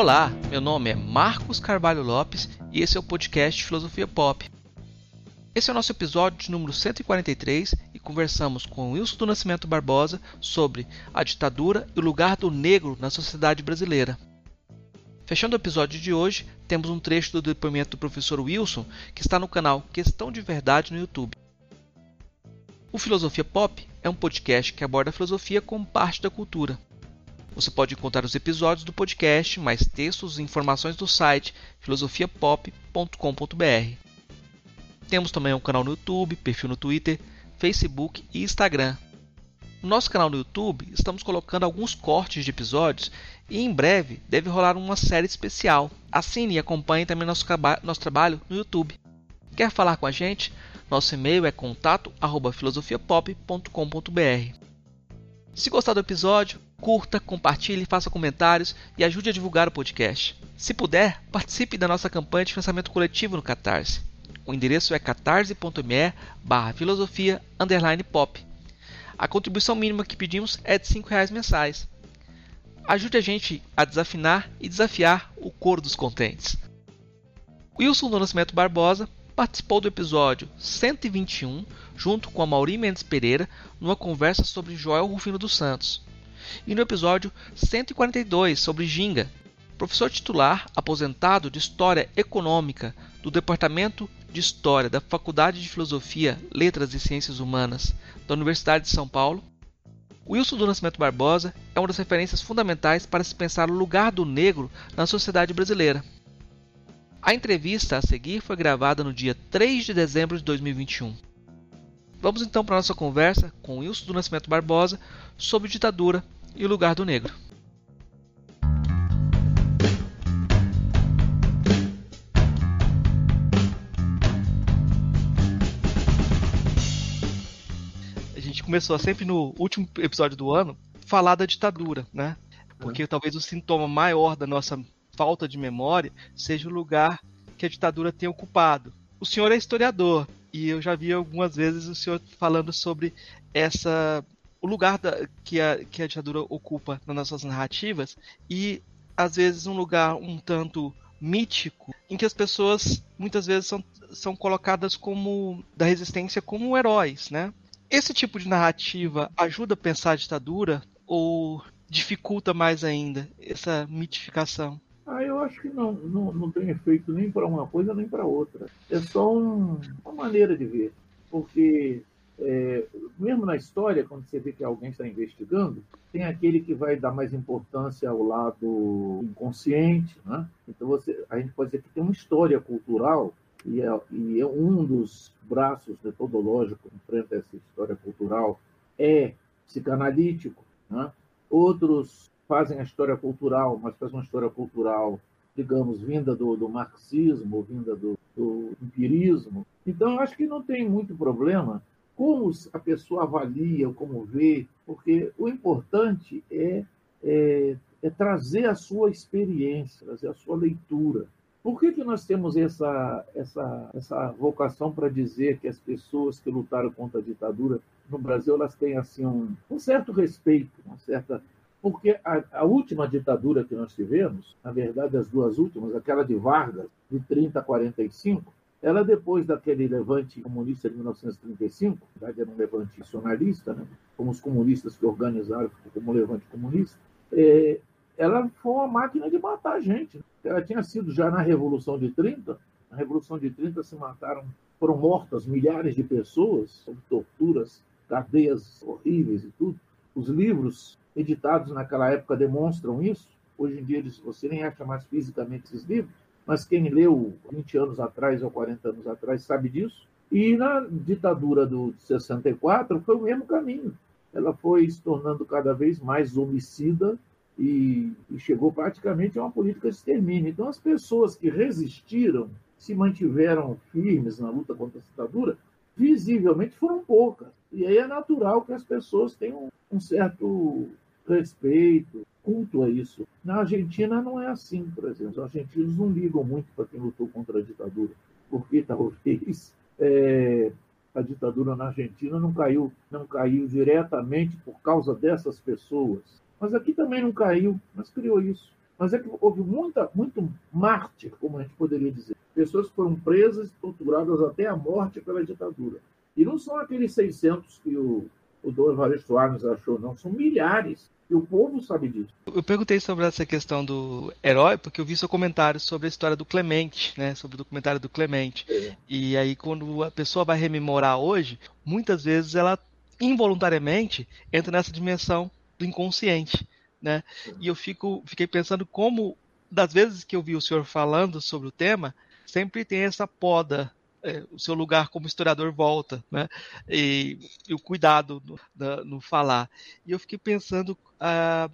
Olá, meu nome é Marcos Carvalho Lopes e esse é o podcast Filosofia Pop. Esse é o nosso episódio de número 143 e conversamos com Wilson do Nascimento Barbosa sobre a ditadura e o lugar do negro na sociedade brasileira. Fechando o episódio de hoje, temos um trecho do depoimento do professor Wilson que está no canal Questão de Verdade no YouTube. O Filosofia Pop é um podcast que aborda a filosofia como parte da cultura. Você pode encontrar os episódios do podcast, mais textos e informações do site filosofiapop.com.br. Temos também um canal no YouTube, perfil no Twitter, Facebook e Instagram. No nosso canal no YouTube, estamos colocando alguns cortes de episódios e em breve deve rolar uma série especial. Assine e acompanhe também nosso, nosso trabalho no YouTube. Quer falar com a gente? Nosso e-mail é contato@filosofiapop.com.br. Se gostar do episódio, curta, compartilhe, faça comentários e ajude a divulgar o podcast. Se puder, participe da nossa campanha de financiamento coletivo no Catarse. O endereço é catarse.me barra filosofia pop. A contribuição mínima que pedimos é de R$ reais mensais. Ajude a gente a desafinar e desafiar o coro dos contentes. Wilson do Nascimento Barbosa participou do episódio 121 junto com a Mauri Mendes Pereira numa conversa sobre Joel Rufino dos Santos. E no episódio 142 sobre Ginga, professor titular aposentado de História Econômica do Departamento de História da Faculdade de Filosofia, Letras e Ciências Humanas da Universidade de São Paulo, Wilson do Nascimento Barbosa é uma das referências fundamentais para se pensar o lugar do negro na sociedade brasileira. A entrevista a seguir foi gravada no dia 3 de dezembro de 2021. Vamos então para a nossa conversa com Wilson do Nascimento Barbosa sobre ditadura e o lugar do negro. A gente começou sempre no último episódio do ano falar da ditadura, né? Porque talvez o sintoma maior da nossa falta de memória seja o lugar que a ditadura tem ocupado. O senhor é historiador, e eu já vi algumas vezes o senhor falando sobre essa o lugar da, que, a, que a ditadura ocupa nas nossas narrativas e às vezes um lugar um tanto mítico em que as pessoas muitas vezes são, são colocadas como da resistência como heróis, né? Esse tipo de narrativa ajuda a pensar a ditadura ou dificulta mais ainda essa mitificação? Ah, eu acho que não, não, não tem efeito nem para uma coisa nem para outra. É só um, uma maneira de ver. Porque, é, mesmo na história, quando você vê que alguém está investigando, tem aquele que vai dar mais importância ao lado inconsciente. Né? Então, você, a gente pode dizer que tem uma história cultural, e é, e é um dos braços metodológicos frente a essa história cultural é psicanalítico. Né? Outros fazem a história cultural, mas fazem uma história cultural, digamos, vinda do, do marxismo, vinda do, do, empirismo. Então, eu acho que não tem muito problema como a pessoa avalia, como vê, porque o importante é, é, é trazer a sua experiência, trazer a sua leitura. Por que, que nós temos essa, essa, essa vocação para dizer que as pessoas que lutaram contra a ditadura no Brasil elas têm assim um, um certo respeito, uma certa porque a, a, última ditadura que nós tivemos, na verdade as duas últimas, aquela de Vargas, de 30 a 45, ela depois daquele levante comunista de 1935, na verdade era um levante nacionalista, né? como os comunistas que organizaram como levante comunista, é, ela foi uma máquina de matar gente. Ela tinha sido já na Revolução de 30, na Revolução de 30 se mataram, foram mortas milhares de pessoas, sob torturas, cadeias horríveis e tudo. Os livros editados naquela época demonstram isso. Hoje em dia você nem acha mais fisicamente esses livros, mas quem leu 20 anos atrás ou 40 anos atrás sabe disso. E na ditadura do 64 foi o mesmo caminho. Ela foi se tornando cada vez mais homicida e, e chegou praticamente a uma política de extermínio. Então as pessoas que resistiram, se mantiveram firmes na luta contra a ditadura, visivelmente foram poucas. E aí é natural que as pessoas tenham um certo respeito, culto a isso. Na Argentina não é assim, por exemplo. Os argentinos não ligam muito para quem lutou contra a ditadura, porque talvez é, a ditadura na Argentina não caiu, não caiu diretamente por causa dessas pessoas. Mas aqui também não caiu, mas criou isso. mas é que houve muita, muito mártir, como a gente poderia dizer. Pessoas foram presas e torturadas até a morte pela ditadura. E não são aqueles 600 que o, o Dom Evaristo Soares achou, não, são milhares. E o povo sabe disso. Eu perguntei sobre essa questão do herói, porque eu vi seu comentário sobre a história do Clemente, né? Sobre o documentário do Clemente. É. E aí, quando a pessoa vai rememorar hoje, muitas vezes ela involuntariamente entra nessa dimensão do inconsciente, né? E eu fico, fiquei pensando como, das vezes que eu vi o senhor falando sobre o tema, sempre tem essa poda é, o seu lugar como historiador volta, né? E, e o cuidado no, no, no, falar. E eu fiquei pensando ah,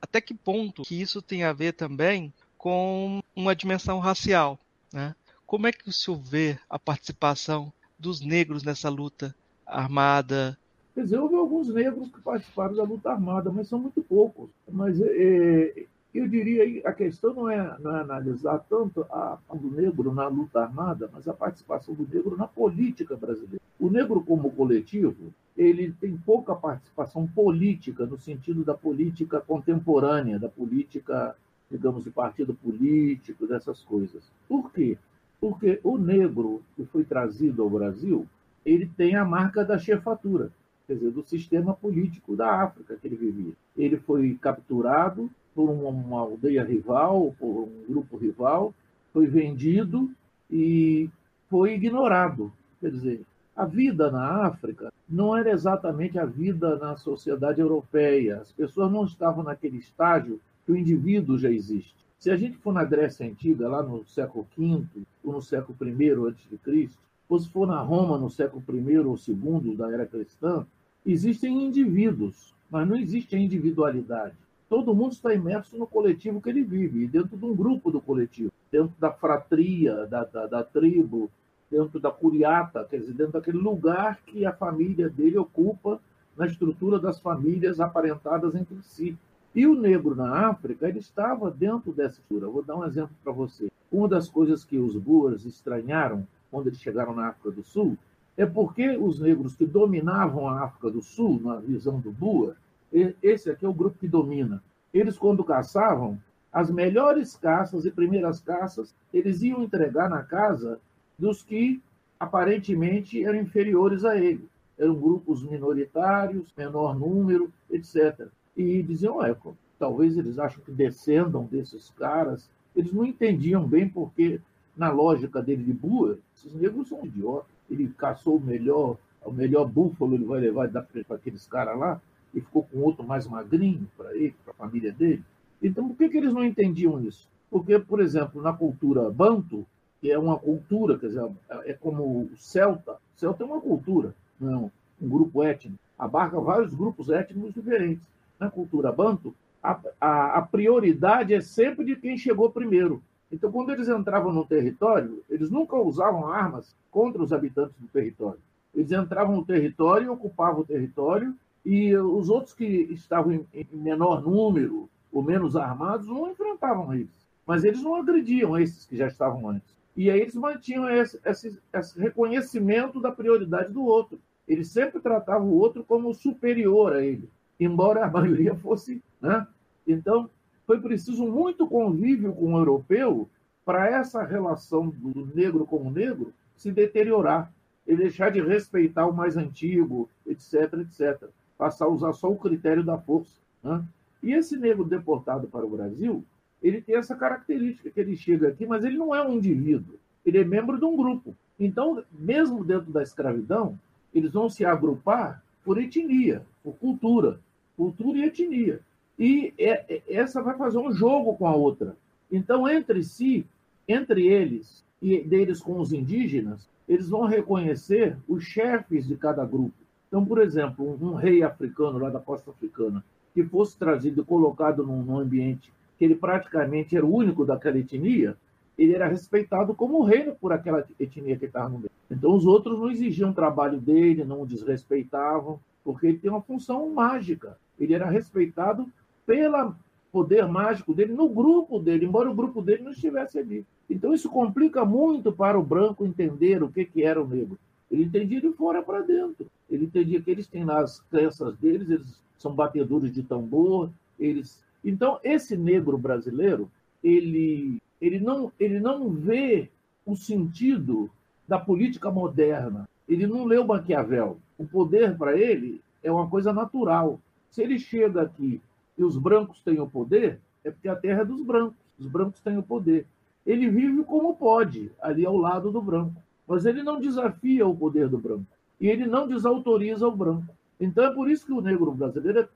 até que ponto que isso tem a ver também com uma dimensão racial, né? Como é que o senhor vê a participação dos negros nessa luta armada? Quer dizer, houve alguns negros que participaram da luta armada, mas são muito poucos. Mas é, eu diria a questão não é, não é analisar tanto a do negro na luta armada, mas a participação do negro na política brasileira. O negro como coletivo, ele tem pouca participação política no sentido da política contemporânea, da política, digamos, de partido político, dessas coisas. Por quê? Porque o negro que foi trazido ao Brasil, ele tem a marca da chefatura, quer dizer, do sistema político da África que ele vivia. Ele foi capturado, por uma aldeia rival, por um grupo rival, foi vendido e foi ignorado. Quer dizer, a vida na África não era exatamente a vida na sociedade europeia. As pessoas não estavam naquele estágio que o indivíduo já existe. Se a gente for na Grécia Antiga, lá no século V ou no século I a.C., ou se for na Roma no século I ou II da era cristã, existem indivíduos, mas não existe a individualidade todo mundo está imerso no coletivo que ele vive, dentro de um grupo do coletivo, dentro da fratria, da, da, da tribo, dentro da curiata, quer dizer, dentro daquele lugar que a família dele ocupa na estrutura das famílias aparentadas entre si. E o negro na África, ele estava dentro dessa estrutura. Vou dar um exemplo para você. Uma das coisas que os Boers estranharam quando eles chegaram na África do Sul é porque os negros que dominavam a África do Sul, na visão do Boer, esse aqui é o grupo que domina. Eles, quando caçavam, as melhores caças e primeiras caças, eles iam entregar na casa dos que aparentemente eram inferiores a ele. Eram grupos minoritários, menor número, etc. E diziam, é, talvez eles acham que descendam desses caras. Eles não entendiam bem porque, na lógica dele de Boer, esses negros são idiotas. Ele caçou o melhor, o melhor búfalo, ele vai levar para aqueles caras lá e ficou com outro mais magrinho para ele, para a família dele. Então, por que, que eles não entendiam isso? Porque, por exemplo, na cultura banto, que é uma cultura, quer dizer, é como o celta, o celta é uma cultura, não um grupo étnico, abarca vários grupos étnicos diferentes. Na cultura banto, a, a, a prioridade é sempre de quem chegou primeiro. Então, quando eles entravam no território, eles nunca usavam armas contra os habitantes do território. Eles entravam no território, ocupavam o território e os outros que estavam em menor número ou menos armados não enfrentavam eles. Mas eles não agrediam esses que já estavam antes. E aí eles mantinham esse, esse, esse reconhecimento da prioridade do outro. Eles sempre tratavam o outro como superior a ele, embora a maioria fosse. Né? Então, foi preciso muito convívio com o europeu para essa relação do negro com o negro se deteriorar, e deixar de respeitar o mais antigo, etc, etc passar a usar só o critério da força. Né? E esse negro deportado para o Brasil, ele tem essa característica que ele chega aqui, mas ele não é um indivíduo, ele é membro de um grupo. Então, mesmo dentro da escravidão, eles vão se agrupar por etnia, por cultura, cultura e etnia. E é, é, essa vai fazer um jogo com a outra. Então, entre si, entre eles e deles com os indígenas, eles vão reconhecer os chefes de cada grupo. Então, por exemplo, um, rei africano lá da costa africana que fosse trazido e colocado num, ambiente que ele praticamente era o único daquela etnia, ele era respeitado como rei por aquela etnia que estava no meio. Então, os outros não exigiam trabalho dele, não o desrespeitavam, porque ele tem uma função mágica. Ele era respeitado pelo poder mágico dele no grupo dele, embora o grupo dele não estivesse ali. Então, isso complica muito para o branco entender o que, que era o negro. Ele entendia de fora para dentro. Ele entendia que eles têm lá as crenças deles, eles são batedores de tambor, eles Então, esse negro brasileiro, ele, ele, não, ele não vê o sentido da política moderna. Ele não leu Maquiavel. O poder, para ele, é uma coisa natural. Se ele chega aqui e os brancos têm o poder, é porque a terra é dos brancos. Os brancos têm o poder. Ele vive como pode, ali ao lado do branco. Mas ele não desafia o poder do branco. E ele não desautoriza o branco. Então é por isso que o negro brasileiro,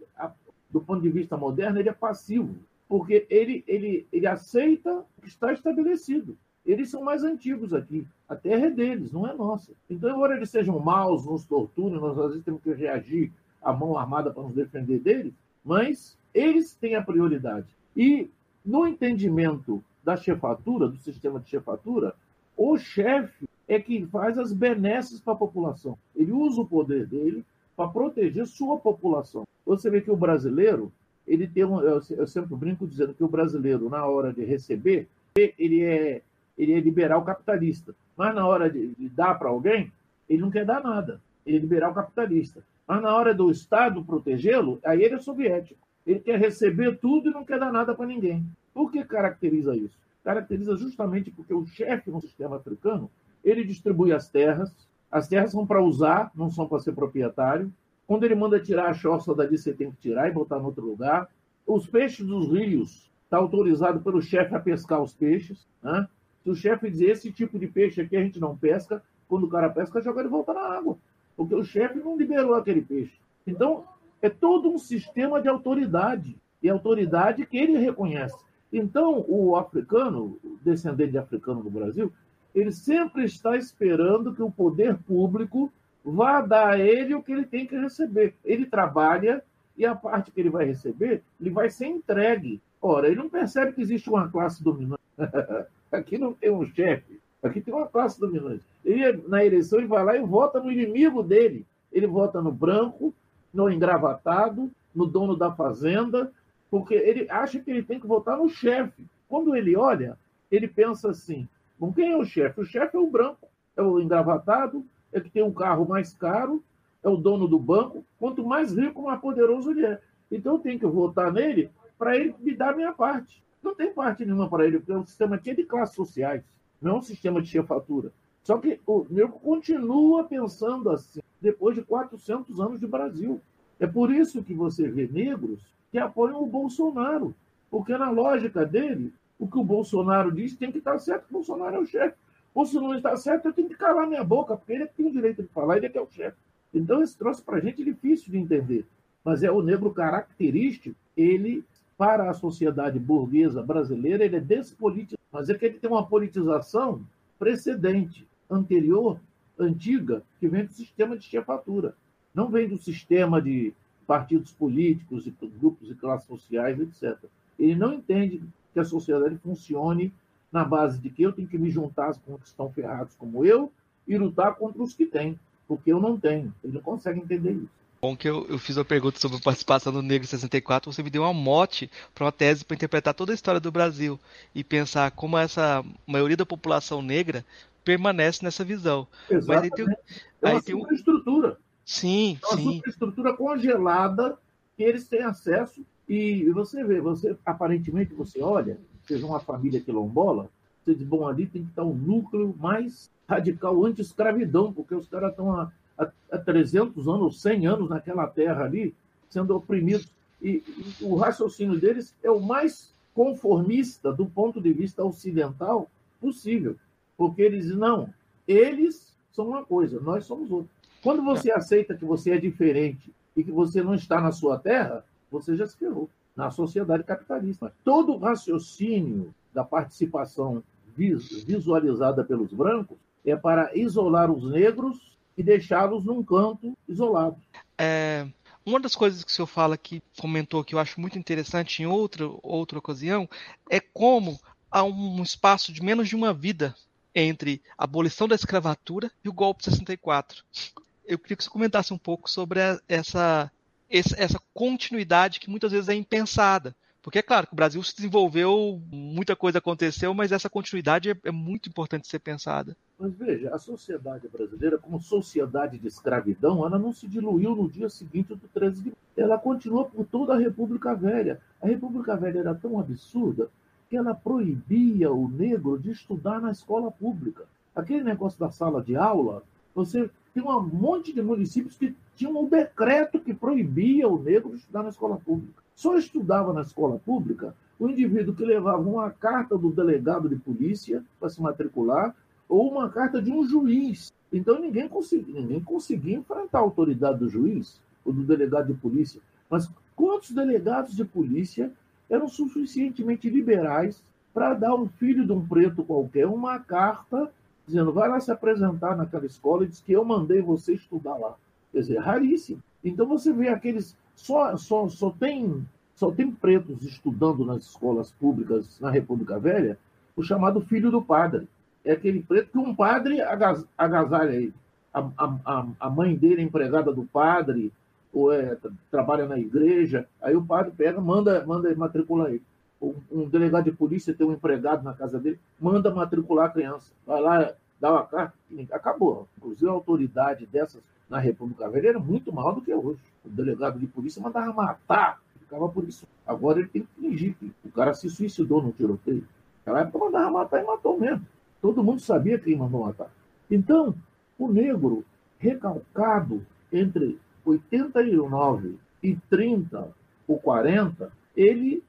do ponto de vista moderno, ele é passivo. Porque ele, ele, ele aceita o que está estabelecido. Eles são mais antigos aqui. A terra é deles, não é nossa. Então, embora eles sejam maus, nos torturem, nós às vezes temos que reagir à mão armada para nos defender deles, mas eles têm a prioridade. E no entendimento da chefatura, do sistema de chefatura, o chefe é que faz as benesses para a população. Ele usa o poder dele para proteger sua população. Você vê que o brasileiro, ele tem um, eu sempre brinco dizendo que o brasileiro, na hora de receber, ele é, ele é liberal capitalista. Mas na hora de, de dar para alguém, ele não quer dar nada. Ele é liberal capitalista. Mas na hora do Estado protegê-lo, aí ele é soviético. Ele quer receber tudo e não quer dar nada para ninguém. Por que caracteriza isso? Caracteriza justamente porque o chefe no sistema africano ele distribui as terras, as terras são para usar, não são para ser proprietário. Quando ele manda tirar a choça dali, você tem que tirar e botar em outro lugar. Os peixes dos rios está autorizado pelo chefe a pescar os peixes. Né? Se o chefe dizer esse tipo de peixe aqui a gente não pesca, quando o cara pesca, joga ele volta na água. Porque o chefe não liberou aquele peixe. Então, é todo um sistema de autoridade. E autoridade que ele reconhece. Então, o africano, descendente de africano no Brasil, ele sempre está esperando que o poder público vá dar a ele o que ele tem que receber. Ele trabalha e a parte que ele vai receber, ele vai ser entregue. Ora, ele não percebe que existe uma classe dominante. aqui não tem um chefe, aqui tem uma classe dominante. Ele, na eleição, ele vai lá e vota no inimigo dele. Ele vota no branco, no engravatado, no dono da fazenda, porque ele acha que ele tem que votar no chefe. Quando ele olha, ele pensa assim: Bom, quem é o chefe? O chefe é o branco, é o engravatado, é que tem um carro mais caro, é o dono do banco. Quanto mais rico, mais poderoso ele é. Então eu tenho que votar nele para ele me dar a minha parte. Não tem parte nenhuma para ele, porque é um sistema aqui de classes sociais, não é um sistema de chefatura. Só que o meu continua pensando assim, depois de 400 anos de Brasil. É por isso que você vê negros que apoiam o Bolsonaro, porque na lógica dele, o que o Bolsonaro diz tem que estar certo, Bolsonaro é o chefe. Ou se não está certo, eu tenho que calar minha boca, porque ele tem o direito de falar, ele é que é o chefe. Então, esse troço para a gente é difícil de entender. Mas é o negro característico, ele, para a sociedade burguesa brasileira, ele é despolitizado. Mas é que ele tem uma politização precedente, anterior, antiga, que vem do sistema de chefatura. Não vem do sistema de partidos políticos, e grupos e classes sociais, etc. Ele não entende que a sociedade funcione na base de que eu tenho que me juntar com os que estão ferrados como eu e lutar contra os que têm, porque eu não tenho. Ele não consegue entender isso. Bom que eu, eu fiz uma pergunta sobre a participação do Negro 64, você me deu uma mote para uma tese para interpretar toda a história do Brasil e pensar como essa maioria da população negra permanece nessa visão. Exatamente. Mas aí tem, é uma aí tem superestrutura. Sim, é uma sim. superestrutura congelada que eles têm acesso e você vê, você aparentemente você olha, seja uma família quilombola, você diz, bom, ali tem que estar um núcleo mais radical anti-escravidão, porque os caras estão há, há, há 300 anos, 100 anos naquela terra ali, sendo oprimidos. E, e o raciocínio deles é o mais conformista do ponto de vista ocidental possível. Porque eles não, eles são uma coisa, nós somos outra. Quando você aceita que você é diferente e que você não está na sua terra, você já se ferrou na sociedade capitalista. Todo o raciocínio da participação visualizada pelos brancos é para isolar os negros e deixá-los num canto isolado. É, uma das coisas que o senhor fala que comentou que eu acho muito interessante em outra, outra ocasião é como há um espaço de menos de uma vida entre a abolição da escravatura e o golpe de 64. Eu queria que você comentasse um pouco sobre essa essa continuidade que muitas vezes é impensada. Porque é claro que o Brasil se desenvolveu, muita coisa aconteceu, mas essa continuidade é, é muito importante ser pensada. Mas veja, a sociedade brasileira, como sociedade de escravidão, ela não se diluiu no dia seguinte do 13 de Ela continua por toda a República Velha. A República Velha era tão absurda que ela proibia o negro de estudar na escola pública. Aquele negócio da sala de aula, você tem um monte de municípios que tinham um decreto que proibia o negro de estudar na escola pública. Só estudava na escola pública o indivíduo que levava uma carta do delegado de polícia para se matricular ou uma carta de um juiz. Então ninguém conseguia, ninguém conseguia enfrentar a autoridade do juiz ou do delegado de polícia. Mas quantos delegados de polícia eram suficientemente liberais para dar um filho de um preto qualquer uma carta dizendo vai lá se apresentar naquela escola e diz que eu mandei você estudar lá. Quer dizer, raríssimo. Então você vê aqueles só, só, só, tem, só tem pretos estudando nas escolas públicas na República Velha o chamado filho do padre. É aquele preto que um padre agasalha ele. A, a, a mãe dele é empregada do padre, ou é, trabalha na igreja, aí o padre pega, manda, manda matricular ele. Um, delegado de polícia tem um empregado na casa dele, manda matricular a criança. Vai lá, dá uma carta, acabou. Inclusive a autoridade dessas na República Velha era muito maior do que hoje. O delegado de polícia mandava matar, ficava por isso. Agora ele tem que fingir que o cara se suicidou no tiroteio. Naquela época mandava matar e matou mesmo. Todo mundo sabia quem mandou matar. Então, o negro recalcado entre 89 e 30 ou 40, ele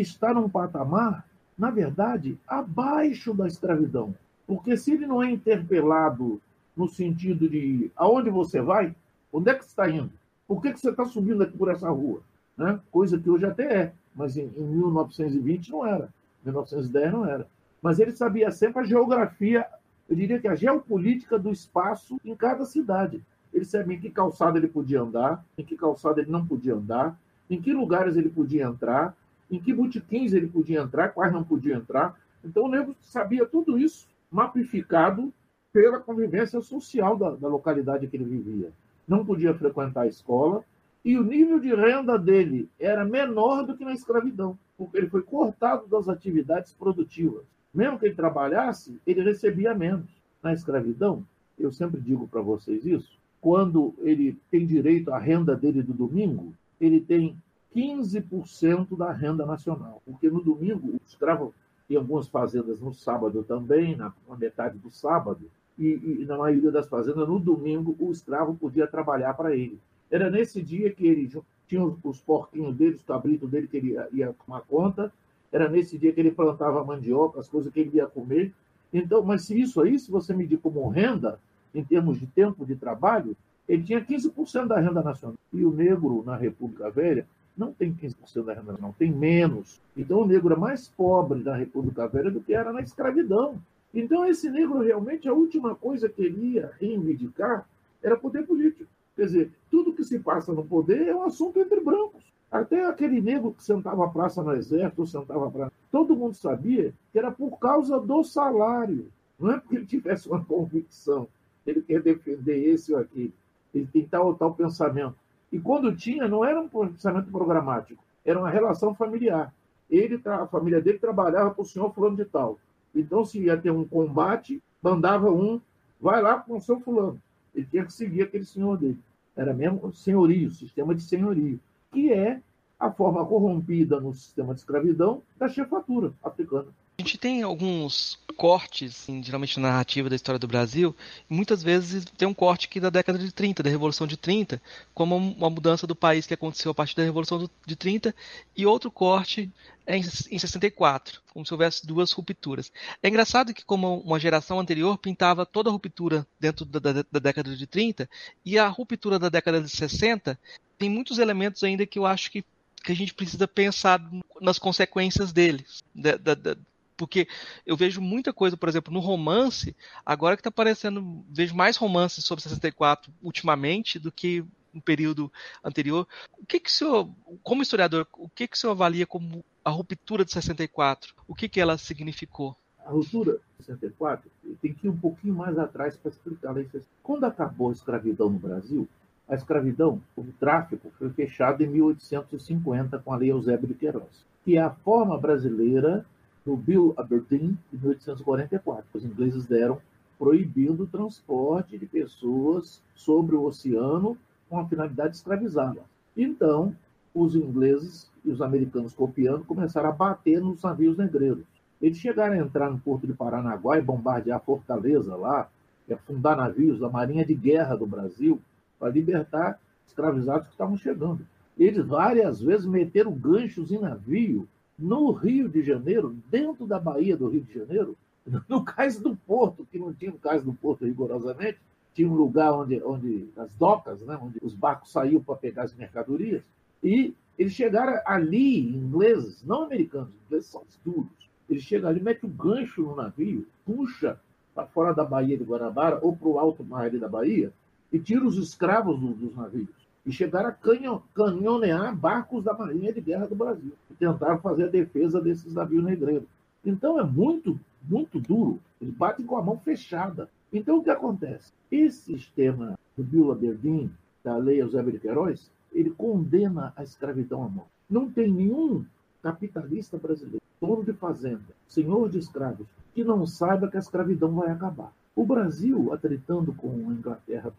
está num patamar, na verdade, abaixo da escravidão. Porque se ele não é interpelado no sentido de aonde você vai, onde é que você está indo? Por que, que você está subindo aqui por essa rua? Né? Coisa que hoje até é, mas em, em 1920 não era, 1910 não era. Mas ele sabia sempre a geografia, eu diria que a geopolítica do espaço em cada cidade. Ele sabia em que calçada ele podia andar, em que calçada ele não podia andar, em que lugares ele podia entrar, em que botiquins ele podia entrar, quais não podia entrar. Então o negro sabia tudo isso mapificado pela convivência social da, da localidade que ele vivia. Não podia frequentar a escola e o nível de renda dele era menor do que na escravidão, porque ele foi cortado das atividades produtivas. Mesmo que ele trabalhasse, ele recebia menos. Na escravidão, eu sempre digo para vocês isso, quando ele tem direito à renda dele do domingo, ele tem 15% da renda nacional, porque no domingo o escravo tem algumas fazendas no sábado também, na metade do sábado, e, e, na maioria das fazendas, no domingo, o escravo podia trabalhar para ele. Era nesse dia que ele tinha os porquinhos dele, os cabritos dele, que ele ia, ia tomar conta, era nesse dia que ele plantava mandioca, as coisas que ele ia comer. Então, mas se isso aí, se você medir como renda, em termos de tempo de trabalho, ele tinha 15% da renda nacional. E o negro na República Velha não tem 15% da renda nacional, tem menos. Então o negro é mais pobre na República Velha do que era na escravidão. Então, esse negro realmente, a última coisa que ele ia reivindicar era poder político. Quer dizer, tudo que se passa no poder é um assunto entre brancos. Até aquele negro que sentava a praça no exército, sentava a praça, todo mundo sabia que era por causa do salário. Não é porque ele tivesse uma convicção, ele quer defender esse ou aquele. Ele tem tal ou tal pensamento. E quando tinha, não era um pensamento programático, era uma relação familiar. Ele, a família dele trabalhava para o senhor fulano de tal. Então, se ia ter um combate, mandava um, vai lá com o seu fulano. Ele tinha que seguir aquele senhor dele. Era mesmo senhorio, sistema de senhorio, que é a forma corrompida no sistema de escravidão da chefatura africana. A gente tem alguns cortes, assim, geralmente na narrativa da história do Brasil, muitas vezes tem um corte aqui da década de 30, da Revolução de 30, como uma mudança do país que aconteceu a partir da Revolução de 30, e outro corte é em 64, como se houvesse duas rupturas. É engraçado que, como uma geração anterior pintava toda a ruptura dentro da, da, da década de 30, e a ruptura da década de 60 tem muitos elementos ainda que eu acho que que a gente precisa pensar nas consequências deles, da, da, porque eu vejo muita coisa, por exemplo, no romance, agora que está aparecendo, vejo mais romances sobre 64 ultimamente do que no período anterior. O que que o senhor, como historiador, o que que o senhor avalia como a ruptura de 64? O que que ela significou? A ruptura de 64 tem que ir um pouquinho mais atrás para explicar. Quando acabou a escravidão no Brasil, a escravidão, o tráfico, foi fechado em 1850 com a Lei Eusébio de Queiroz. que é a forma brasileira do Bill Aberdeen de 1844. Os ingleses deram proibindo o transporte de pessoas sobre o oceano com a finalidade de escravizá-las. Então, os ingleses e os americanos copiando começaram a bater nos navios negreiros. Eles chegaram a entrar no porto de Paranaguá e bombardear a fortaleza lá, e afundar navios da Marinha de Guerra do Brasil para libertar escravizados que estavam chegando. Eles várias vezes meteram ganchos em navio no Rio de Janeiro, dentro da Baía do Rio de Janeiro, no cais do porto, que não tinha o cais do porto rigorosamente, tinha um lugar onde, onde as docas, né, onde os barcos saíam para pegar as mercadorias, e eles chegaram ali, ingleses, não americanos, ingleses são duros. Eles chegam ali, metem um gancho no navio, puxa para fora da Baía de Guanabara ou para o alto mar da Bahia e tira os escravos do, dos navios. E chegaram a canho, canhonear barcos da Marinha de Guerra do Brasil. E tentaram fazer a defesa desses navios negreiros. Então é muito, muito duro. Eles batem com a mão fechada. Então o que acontece? Esse sistema do Bill Aberdeen, da Lei Eusébio de Queiroz, ele condena a escravidão à morte. Não tem nenhum capitalista brasileiro, dono de fazenda, senhor de escravos, que não saiba que a escravidão vai acabar. O Brasil, atritando com a Inglaterra,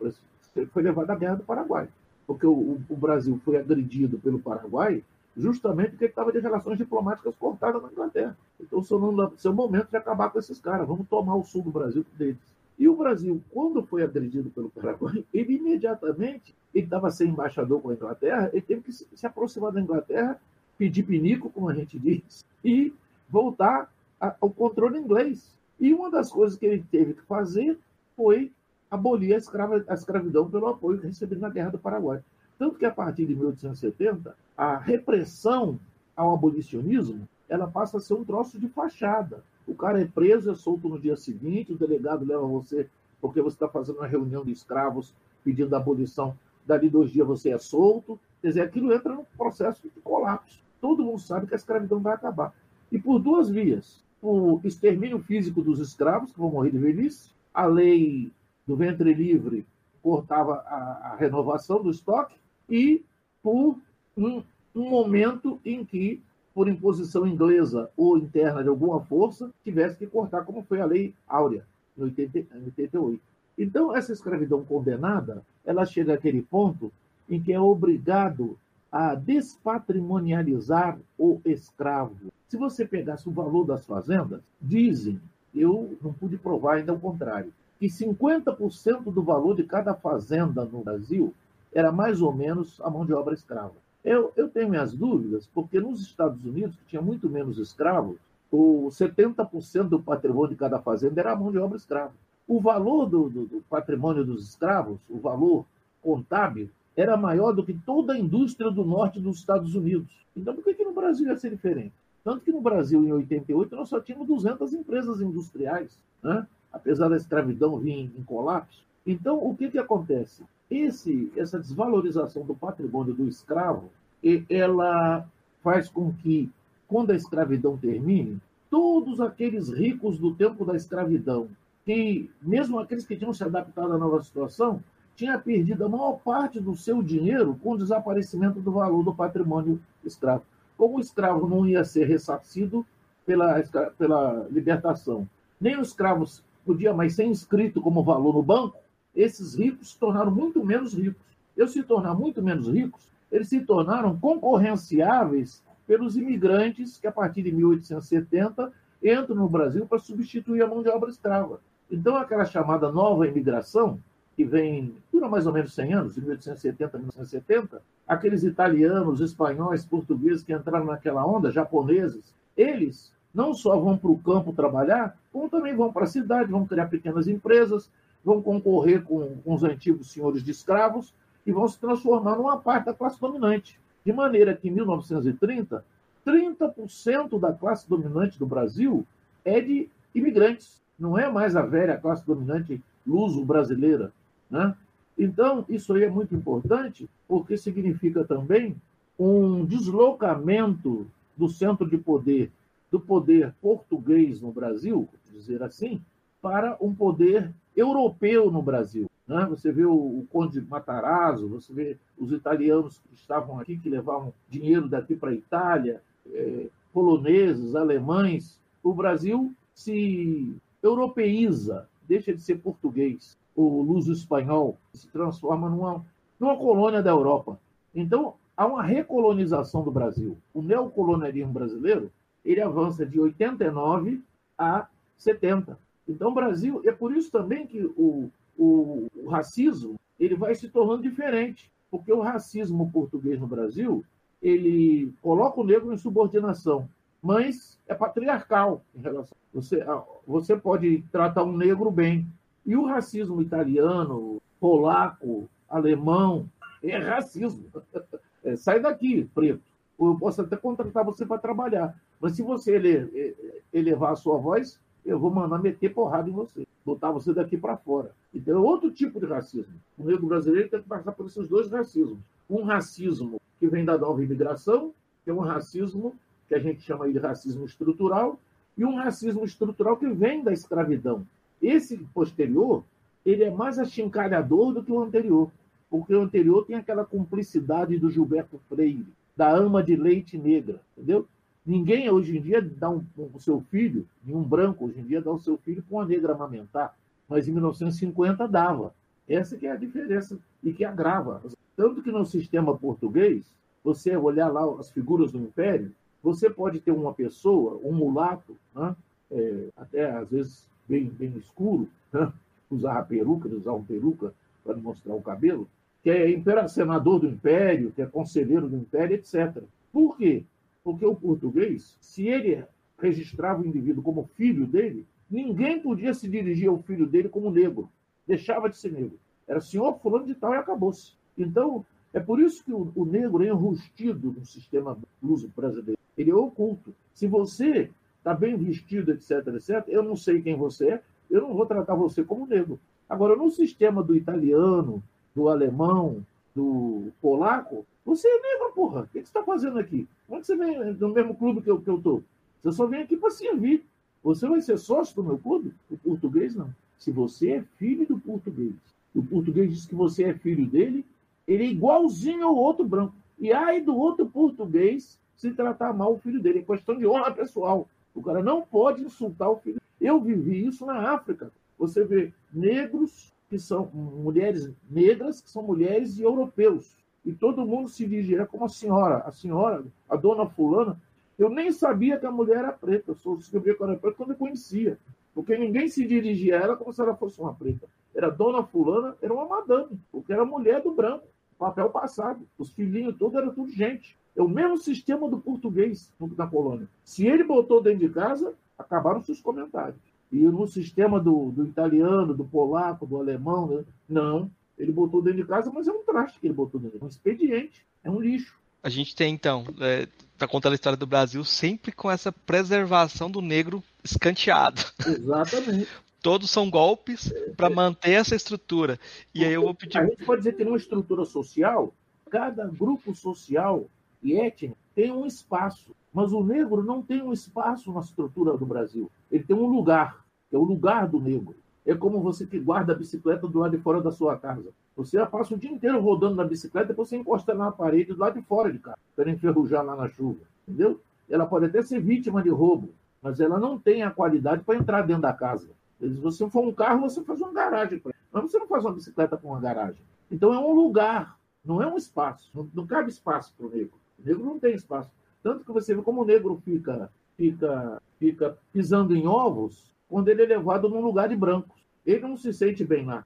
foi levado à Guerra do Paraguai, porque o, o Brasil foi agredido pelo Paraguai justamente porque estava de relações diplomáticas cortadas na Inglaterra. Então, seu, seu momento de acabar com esses caras, vamos tomar o sul do Brasil deles. E o Brasil, quando foi agredido pelo Paraguai, ele imediatamente, ele estava sem embaixador com a Inglaterra, ele teve que se aproximar da Inglaterra, pedir pinico, como a gente diz, e voltar ao controle inglês. E uma das coisas que ele teve que fazer foi abolir a, escrava, a escravidão pelo apoio recebido na Guerra do Paraguai. Tanto que, a partir de 1870, a repressão ao abolicionismo ela passa a ser um troço de fachada. O cara é preso, é solto no dia seguinte, o delegado leva você porque você está fazendo uma reunião de escravos pedindo a abolição. Dali dois dias você é solto. Quer dizer, aquilo entra num processo de colapso. Todo mundo sabe que a escravidão vai acabar. E por duas vias. O extermínio físico dos escravos, que vão morrer de velhice, a lei do ventre livre cortava a, a renovação do estoque, e por um, um momento em que por imposição inglesa ou interna de alguma força, tivesse que cortar, como foi a Lei Áurea, em 88. Então, essa escravidão condenada, ela chega àquele ponto em que é obrigado a despatrimonializar o escravo. Se você pegasse o valor das fazendas, dizem, eu não pude provar ainda o contrário, que 50% do valor de cada fazenda no Brasil era mais ou menos a mão de obra escrava. Eu, eu tenho minhas dúvidas, porque nos Estados Unidos, que tinha muito menos escravos, o 70% do patrimônio de cada fazenda era a mão de obra escrava. O valor do, do, do, patrimônio dos escravos, o valor contábil, era maior do que toda a indústria do norte dos Estados Unidos. Então, por que, que no Brasil ia ser diferente? Tanto que no Brasil, em 88, nós só tínhamos 200 empresas industriais, né? Apesar da escravidão vir em colapso. Então, o que, que acontece? Esse, essa desvalorização do patrimônio do escravo, ela faz com que, quando a escravidão termine, todos aqueles ricos do tempo da escravidão, que mesmo aqueles que tinham se adaptado à nova situação, tinha perdido a maior parte do seu dinheiro com o desaparecimento do valor do patrimônio escravo. Como o escravo não ia ser ressarcido pela, pela libertação, nem o escravo podia mais ser inscrito como valor no banco, esses ricos se tornaram muito menos ricos. Eles se tornar muito menos ricos, eles se tornaram concorrenciáveis pelos imigrantes que, a partir de 1870, entram no Brasil para substituir a mão de obra escrava. Então, aquela chamada nova imigração, que vem, dura mais ou menos 100 anos, de 1870 a 1970, aqueles italianos, espanhóis, portugueses que entraram naquela onda, japoneses, eles não só vão para o campo trabalhar, como também vão para a cidade, vão criar pequenas empresas, vão concorrer com, com os antigos senhores de escravos e vão se transformar numa parte da classe dominante. De maneira que em 1930, 30% da classe dominante do Brasil é de imigrantes, não é mais a velha classe dominante luso-brasileira. Né? Então, isso aí é muito importante, porque significa também um deslocamento do centro de poder, do poder português no Brasil, dizer assim, para um poder europeu no Brasil. Né? Você vê o, o Conde Matarazzo, você vê os italianos que estavam aqui, que levavam dinheiro daqui para a Itália, é, poloneses, alemães. O Brasil se europeiza, deixa de ser português, o luso espanhol, se transforma numa, numa colônia da Europa. Então, há uma recolonização do Brasil. O neocolonialismo brasileiro ele avança de 89 a 70. Então, o Brasil, é por isso também que o, o, o racismo ele vai se tornando diferente, porque o racismo português no Brasil ele coloca o negro em subordinação, mas é patriarcal em relação. Você, você pode tratar um negro bem. E o racismo italiano, polaco, alemão, é racismo. É, sai daqui, preto. Eu posso até contratar você para trabalhar. Mas se você elevar a sua voz, eu vou mandar meter porrada em você, botar você daqui para fora. Então é outro tipo de racismo. O negro brasileiro tem que passar por esses dois racismos. Um racismo que vem da nova imigração, que é um racismo que a gente chama de racismo estrutural, e um racismo estrutural que vem da escravidão. Esse posterior, ele é mais achincalhador do que o anterior, porque o anterior tem aquela cumplicidade do Gilberto Freire, da ama de leite negra, entendeu? Ninguém hoje em dia dá um, o seu filho, nenhum branco hoje em dia dá o seu filho para uma negra amamentar, mas em 1950 dava. Essa que é a diferença e que agrava. Tanto que no sistema português, você olhar lá as figuras do Império, você pode ter uma pessoa, um mulato, né? é, até às vezes bem, bem escuro, né? usar peruca, usar uma peruca para mostrar o cabelo, que é senador do Império, que é conselheiro do Império, etc. Por quê? Porque o português, se ele registrava o indivíduo como filho dele, ninguém podia se dirigir ao filho dele como negro. Deixava de ser negro. Era senhor fulano de tal e acabou-se. Então, é por isso que o, o negro é enrustido no sistema luso brasileiro. Ele é oculto. Se você está bem vestido, etc, etc, eu não sei quem você é, eu não vou tratar você como negro. Agora, no sistema do italiano, do alemão, do polaco, você é negro, porra. O que você está fazendo aqui? Como é você vem no mesmo clube que eu, que eu? Você só vem aqui para servir. Você vai ser sócio do meu clube? O português não. Se você é filho do português, o português diz que você é filho dele, ele é igualzinho ao outro branco. E aí do outro português se tratar mal o filho dele. É questão de honra pessoal. O cara não pode insultar o filho. Eu vivi isso na África. Você vê negros que são mulheres negras, que são mulheres e europeus. E todo mundo se dirigia como a senhora. A senhora, a dona fulana, eu nem sabia que a mulher era preta. Eu só descobri que era preta quando eu conhecia. Porque ninguém se dirigia a ela como se ela fosse uma preta. Era dona fulana, era uma madame, porque era mulher do branco. Papel passado. Os filhinhos todos eram tudo gente. É o mesmo sistema do português na colônia. Se ele botou dentro de casa, acabaram-se os comentários. E no sistema do, do italiano, do polaco, do alemão, né? não. Ele botou dentro de casa, mas é um traste que ele botou dentro. É um expediente, é um lixo. A gente tem, então, é, tá contando a história do Brasil, sempre com essa preservação do negro escanteado. Exatamente. Todos são golpes para manter essa estrutura. E aí eu vou pedir. A gente pode dizer que numa estrutura social, cada grupo social e étnico tem um espaço. Mas o negro não tem um espaço na estrutura do Brasil. Ele tem um lugar é o lugar do negro. É como você que guarda a bicicleta do lado de fora da sua casa. Você passa o dia inteiro rodando na bicicleta, depois você encosta na parede do lado de fora de casa, para enferrujar lá na chuva. Entendeu? Ela pode até ser vítima de roubo, mas ela não tem a qualidade para entrar dentro da casa. Se você for um carro, você faz uma garagem para Mas você não faz uma bicicleta com uma garagem. Então é um lugar, não é um espaço. Não, não cabe espaço para o negro. O negro não tem espaço. Tanto que você vê como o negro fica, fica, fica pisando em ovos, quando ele é levado num lugar de brancos. Ele não se sente bem lá.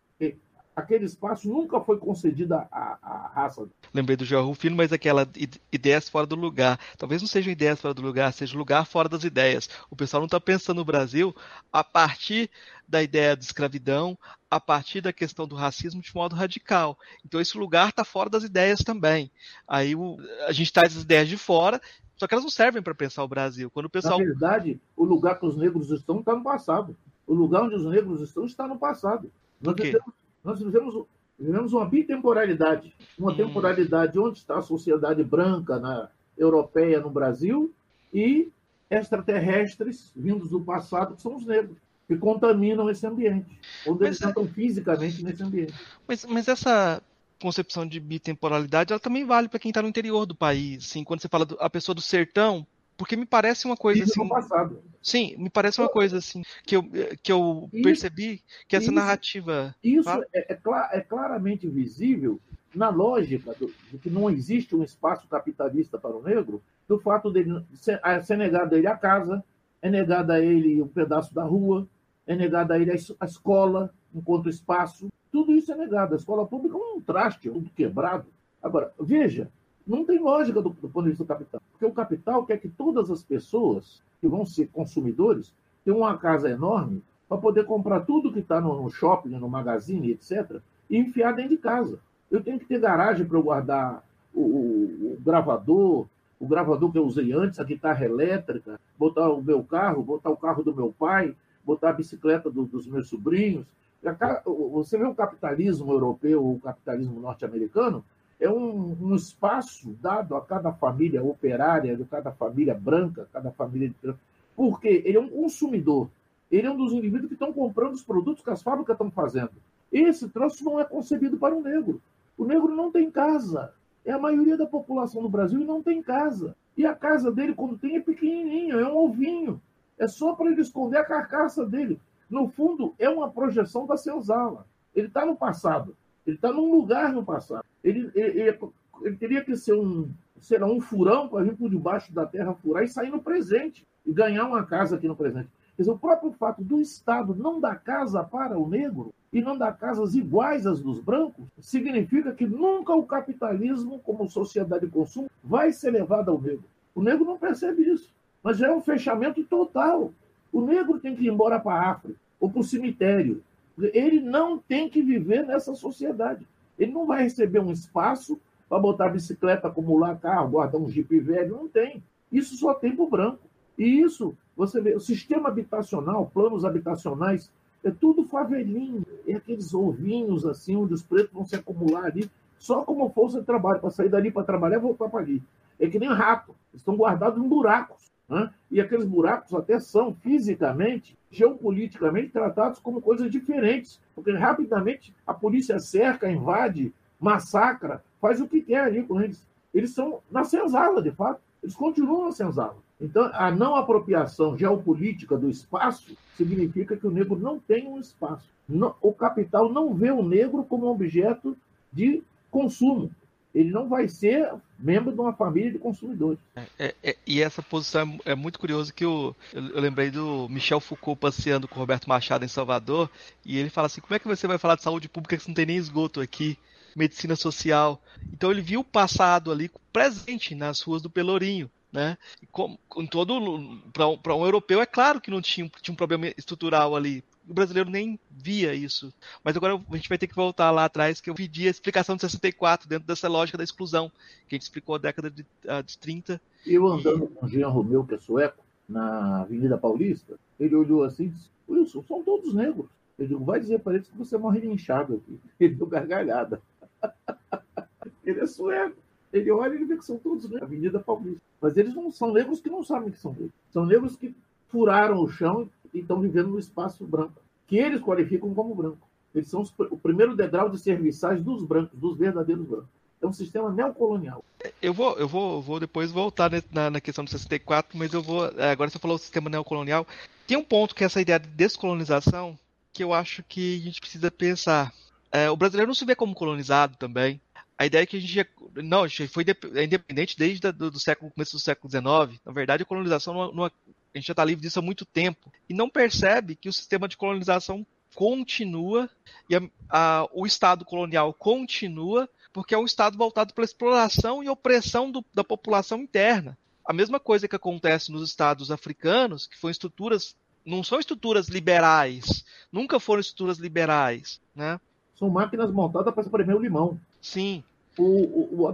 Aquele espaço nunca foi concedido à, à raça. Lembrei do João Rufino, mas aquela ideias fora do lugar. Talvez não sejam ideias fora do lugar, seja lugar fora das ideias. O pessoal não está pensando no Brasil a partir da ideia de escravidão, a partir da questão do racismo de modo radical. Então esse lugar está fora das ideias também. Aí o, a gente traz as ideias de fora só que elas não servem para pensar o Brasil. Quando o pessoal... Na verdade, o lugar que os negros estão está no passado. O lugar onde os negros estão está no passado. Nós, vivemos, nós vivemos, vivemos, uma bitemporalidade. Uma hum. temporalidade onde está a sociedade branca, na, europeia no Brasil, e extraterrestres vindos do passado, que são os negros que contaminam esse ambiente, onde mas, eles é estão fisicamente nesse ambiente. Mas, mas essa concepção de bitemporalidade, ela também vale para quem está no interior do país. Assim, quando você fala da pessoa do sertão, porque me parece uma coisa Isso assim. no passado. Sim, me parece uma coisa assim que eu, que eu Isso- percebi que essa isso- narrativa. Isso Fala. é, é é claramente visível na lógica do, de que não existe um espaço capitalista para o negro, do fato dele ser, a- ser negado a ele a casa, é negado a ele um pedaço da rua, é negado a ele a a escola enquanto espaço. Tudo isso é negado. A escola pública é um traste, tudo quebrado. Agora, veja, não tem lógica do, do ponto de vista do capital. Porque o capital quer que todas as pessoas que vão ser consumidores tenham uma casa enorme para poder comprar tudo que está no, no shopping, no magazine, etc., e enfiar dentro de casa. Eu tenho que ter garagem para guardar o, o- o gravador, o gravador que eu usei antes, a guitarra elétrica, botar o meu carro, botar o carro do meu pai, botar a bicicleta do- dos meus sobrinhos. Você vê o capitalismo europeu o capitalismo norte-americano, é um, um espaço dado a cada família operária, a cada família branca, cada família de... Porque ele é um consumidor. Ele é um dos indivíduos que estão comprando os produtos que as fábricas estão fazendo. Esse troço não é concebido para o negro. O negro não tem casa. É a maioria da população do Brasil e não tem casa. E a casa dele, quando tem, é pequenininha, é um ovinho. É só para ele esconder a carcaça dele. No fundo, é uma projeção da senzala. Ele está no passado. Ele está num lugar no passado. Ele, ele, ele- ele teria que ser um, sei lá, um furão para vir por debaixo da terra furar e sair no presente e ganhar uma casa aqui no presente. Quer dizer, o próprio fato do Estado não dar casa para o negro e não dar casas iguais às dos brancos significa que nunca o capitalismo, como sociedade de consumo, vai ser levado ao negro. O negro não percebe isso, mas já é um fechamento total. O negro tem que ir embora para a África ou para o cemitério. Ele não tem que viver nessa sociedade. Ele não vai receber um espaço para botar bicicleta, acumular carro, guardar um jipe velho. Não tem. Isso só tem para o branco. E isso, você vê, o sistema habitacional, planos habitacionais, é tudo favelinho. É aqueles ovinhos assim, onde os pretos vão se acumular ali, só como força de trabalho, para sair dali para trabalhar e voltar para ali. É que nem rato. Estão guardados em buracos. Né? E aqueles buracos até são fisicamente, geopoliticamente tratados como coisas diferentes, porque rapidamente a polícia cerca, invade, massacra, faz o que quer ali com eles. Eles são na senzala, de fato. Eles continuam na senzala. Então, a não apropriação geopolítica do espaço significa que o negro não tem um espaço. O capital não vê o negro como um objeto de consumo. Ele não vai ser membro de uma família de consumidores. É, é, e essa posição é, é muito curioso que o, eu, eu lembrei do Michel Foucault passeando com o Roberto Machado em Salvador, e ele fala assim, como é que você vai falar de saúde pública se não tem nem esgoto aqui? Medicina social. Então ele viu o passado ali presente nas ruas do Pelourinho. Né? Como, com todo para um europeu é claro que não tinha, tinha um problema estrutural ali. O brasileiro nem via isso. Mas agora a gente vai ter que voltar lá atrás, que eu pedi a explicação de 64, dentro dessa lógica da exclusão, que a gente explicou a década de, a, de 30. Eu andando com o Jean Romeu, que é sueco, na Avenida Paulista, ele olhou assim e disse: Wilson, são todos negros. Eu digo: vai dizer para eles que você morre de inchado aqui. Ele deu gargalhada. ele é sueco. Ele olha e vê que são todos negros, Avenida Paulista. Mas eles não são negros que não sabem que são negros. São negros que furaram o chão e estão vivendo no espaço branco, que eles qualificam como branco. Eles são os, o primeiro degrau de serviçais dos brancos, dos verdadeiros brancos. É um sistema neocolonial. Eu vou, eu vou, vou depois voltar na, na questão do 64, mas eu vou. é, Agora você falou do sistema neocolonial. Tem um ponto que é essa ideia de descolonização que eu acho que a gente precisa pensar. É, o brasileiro não se vê como colonizado também. A ideia é que a gente não, a gente foi é independente desde do, do século começo do século XIX. Na verdade, a colonização não, não, a gente já está livre disso há muito tempo e não percebe que o sistema de colonização continua e a, a, o Estado colonial continua porque é um Estado voltado para exploração e opressão do, da população interna. A mesma coisa que acontece nos Estados africanos, que foram estruturas, não são estruturas liberais, nunca foram estruturas liberais, né? São máquinas montadas para espremer o limão. Sim. O, o,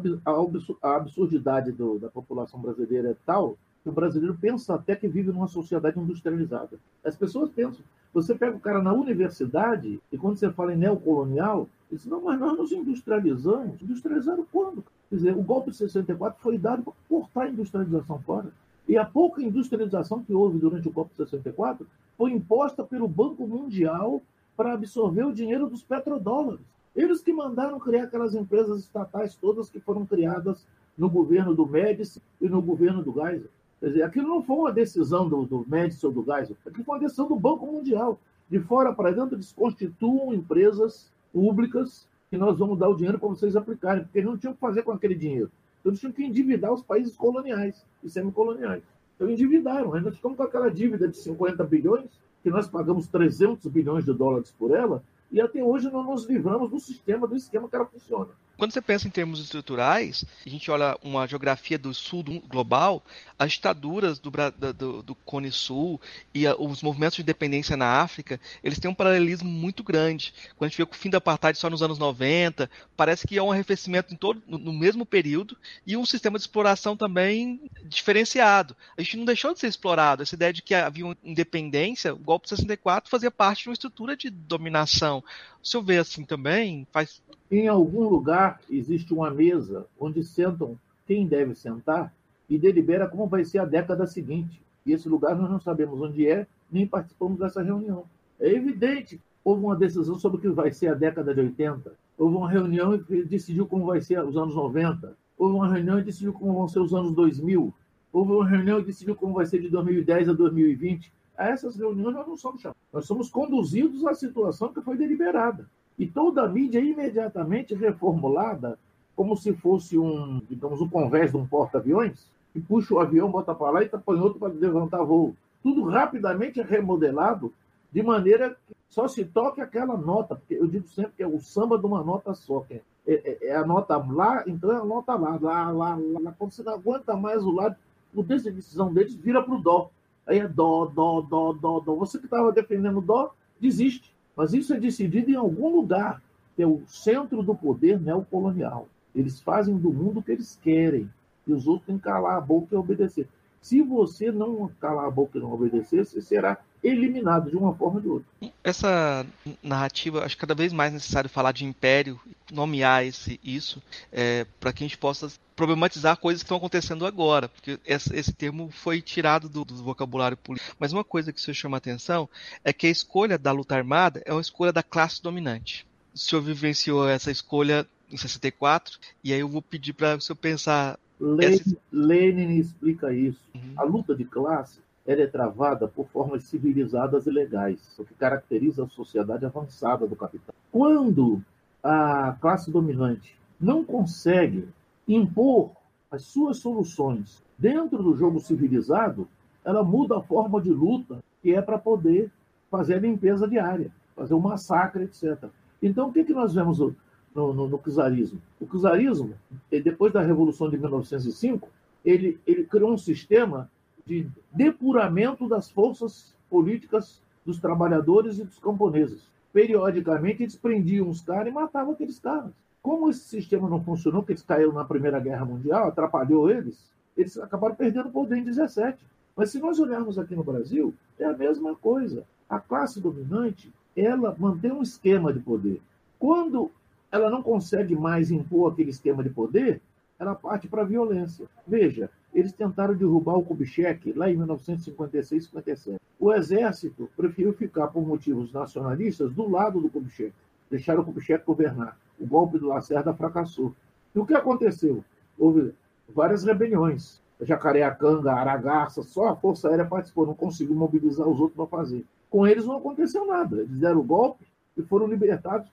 a absurdidade do, da população brasileira é tal que o brasileiro pensa até que vive numa sociedade industrializada. As pessoas pensam. Você pega o cara na universidade e quando você fala em neocolonial, diz, não, mas nós nos industrializamos. Industrializaram quando? Quer dizer, o golpe de 64 foi dado para cortar a industrialização fora. E a pouca industrialização que houve durante o golpe de 64 foi imposta pelo Banco Mundial para absorver o dinheiro dos petrodólares. Eles que mandaram criar aquelas empresas estatais todas que foram criadas no governo do Médici e no governo do Geisel. Quer dizer, aquilo não foi uma decisão do, do Médici ou do Geisel, aquilo foi uma decisão do Banco Mundial. De fora para dentro, eles constituam empresas públicas que nós vamos dar o dinheiro para vocês aplicarem, porque eles não tinham o que fazer com aquele dinheiro. Então, eles tinham que endividar os países coloniais e semicoloniais. Então, endividaram. Aí nós ficamos com aquela dívida de 50 bilhões, que nós pagamos 300 bilhões de dólares por ela, e até hoje não nos livramos do sistema, do esquema que ela funciona. Quando você pensa em termos estruturais, a gente olha uma geografia do sul global, as ditaduras do, do, do Cone Sul e a, os movimentos de independência na África, eles têm um paralelismo muito grande. Quando a gente vê o fim da apartheid só nos anos 90, parece que há um arrefecimento em todo, no, no mesmo período e um sistema de exploração também diferenciado. A gente não deixou de ser explorado. Essa ideia de que havia uma independência, o golpe de 64 fazia parte de uma estrutura de dominação. O senhor vê assim também? Faz em algum lugar existe uma mesa onde sentam quem deve sentar e delibera como vai ser a década seguinte. E esse lugar nós não sabemos onde é, nem participamos dessa reunião. É evidente houve uma decisão sobre o que vai ser a década de 80. Houve uma reunião e decidiu como vai ser os anos 90. Houve uma reunião e decidiu como vão ser os anos 2000. Houve uma reunião e decidiu como vai ser de 2010 a 2020. A essas reuniões nós não somos chamados. Nós somos conduzidos à situação que foi deliberada. E toda a mídia é imediatamente reformulada como se fosse um, digamos, um convés de um porta-aviões, e puxa o avião, bota para lá e põe outro para levantar voo. Tudo rapidamente é remodelado de maneira que só se toque aquela nota, porque eu digo sempre que é o samba de uma nota só, que é, é, é a nota lá, então é a nota lá, lá, lá, lá. Quando você não aguenta mais o lado, o de decisão deles vira para o dó. Aí é dó, dó, dó, dó, dó. Você que estava defendendo dó, desiste. Mas isso é decidido em algum lugar, que é o centro do poder neocolonial. Eles fazem do mundo o que eles querem. E os outros têm que calar a boca e obedecer. Se você não calar a boca e não obedecer, você será eliminado de uma forma ou de outra. Essa narrativa, acho cada vez mais necessário falar de império, nomear esse, isso, é, para que a gente possa problematizar coisas que estão acontecendo agora, porque esse, esse termo foi tirado do, do, vocabulário político. Mas uma coisa que o senhor chama a atenção é que a escolha da luta armada é uma escolha da classe dominante. O senhor vivenciou essa escolha em 64, e aí eu vou pedir para o senhor pensar. Lenin, essa... Lenin explica isso. Uhum. A luta de classe ela é travada por formas civilizadas e legais, o que caracteriza a sociedade avançada do capital. Quando a classe dominante não consegue impor as suas soluções dentro do jogo civilizado, ela muda a forma de luta que é para poder fazer a limpeza diária, fazer o um massacre, etc. Então, o que, que nós vemos no, no, no czarismo? O czarismo, depois da Revolução de 1905, ele, ele criou um sistema de depuramento das forças políticas dos trabalhadores e dos camponeses. Periodicamente, eles prendiam os caras e matavam aqueles caras. Como esse sistema não funcionou, porque eles caíram na Primeira Guerra Mundial, atrapalhou eles, eles acabaram perdendo poder em 17. Mas se nós olharmos aqui no Brasil, é a mesma coisa. A classe dominante, ela mantém um esquema de poder. Quando ela não consegue mais impor aquele esquema de poder, ela parte para a violência. Veja, eles tentaram derrubar o Kubitschek lá em 1956, 57. O exército preferiu ficar, por motivos nacionalistas, do lado do Kubitschek. Deixaram o Kubitschek governar. O golpe do Lacerda fracassou. E o que aconteceu? Houve várias rebeliões. Jacareacanga, Aragarça, só a Força Aérea participou, não conseguiu mobilizar os outros para fazer. Com eles não aconteceu nada. Eles deram o golpe e foram libertados,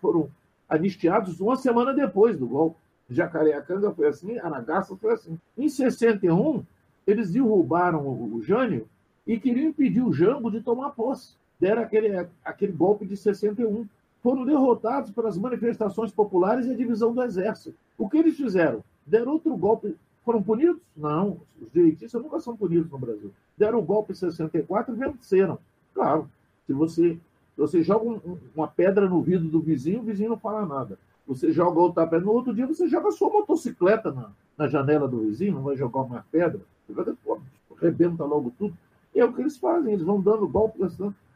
foram anistiados uma semana depois do golpe. Jacareacanga foi assim, Aragaça foi assim. Em 61, eles derrubaram o Jânio e queriam impedir o Jango de tomar posse. Deram aquele, aquele golpe de 61. Foram derrotados pelas manifestações populares e a divisão do exército. O que eles fizeram? Deram outro golpe. Foram punidos? Não, os direitistas nunca são punidos no Brasil. Deram o golpe em 64 e venceram. Claro, se você, você joga um, uma pedra no vidro do vizinho, o vizinho não fala nada. Você joga outra pedra. No outro dia você joga sua motocicleta na, na janela do vizinho, não vai jogar uma pedra. Você vai, pô, rebenta logo tudo. E é o que eles fazem, eles vão dando golpe,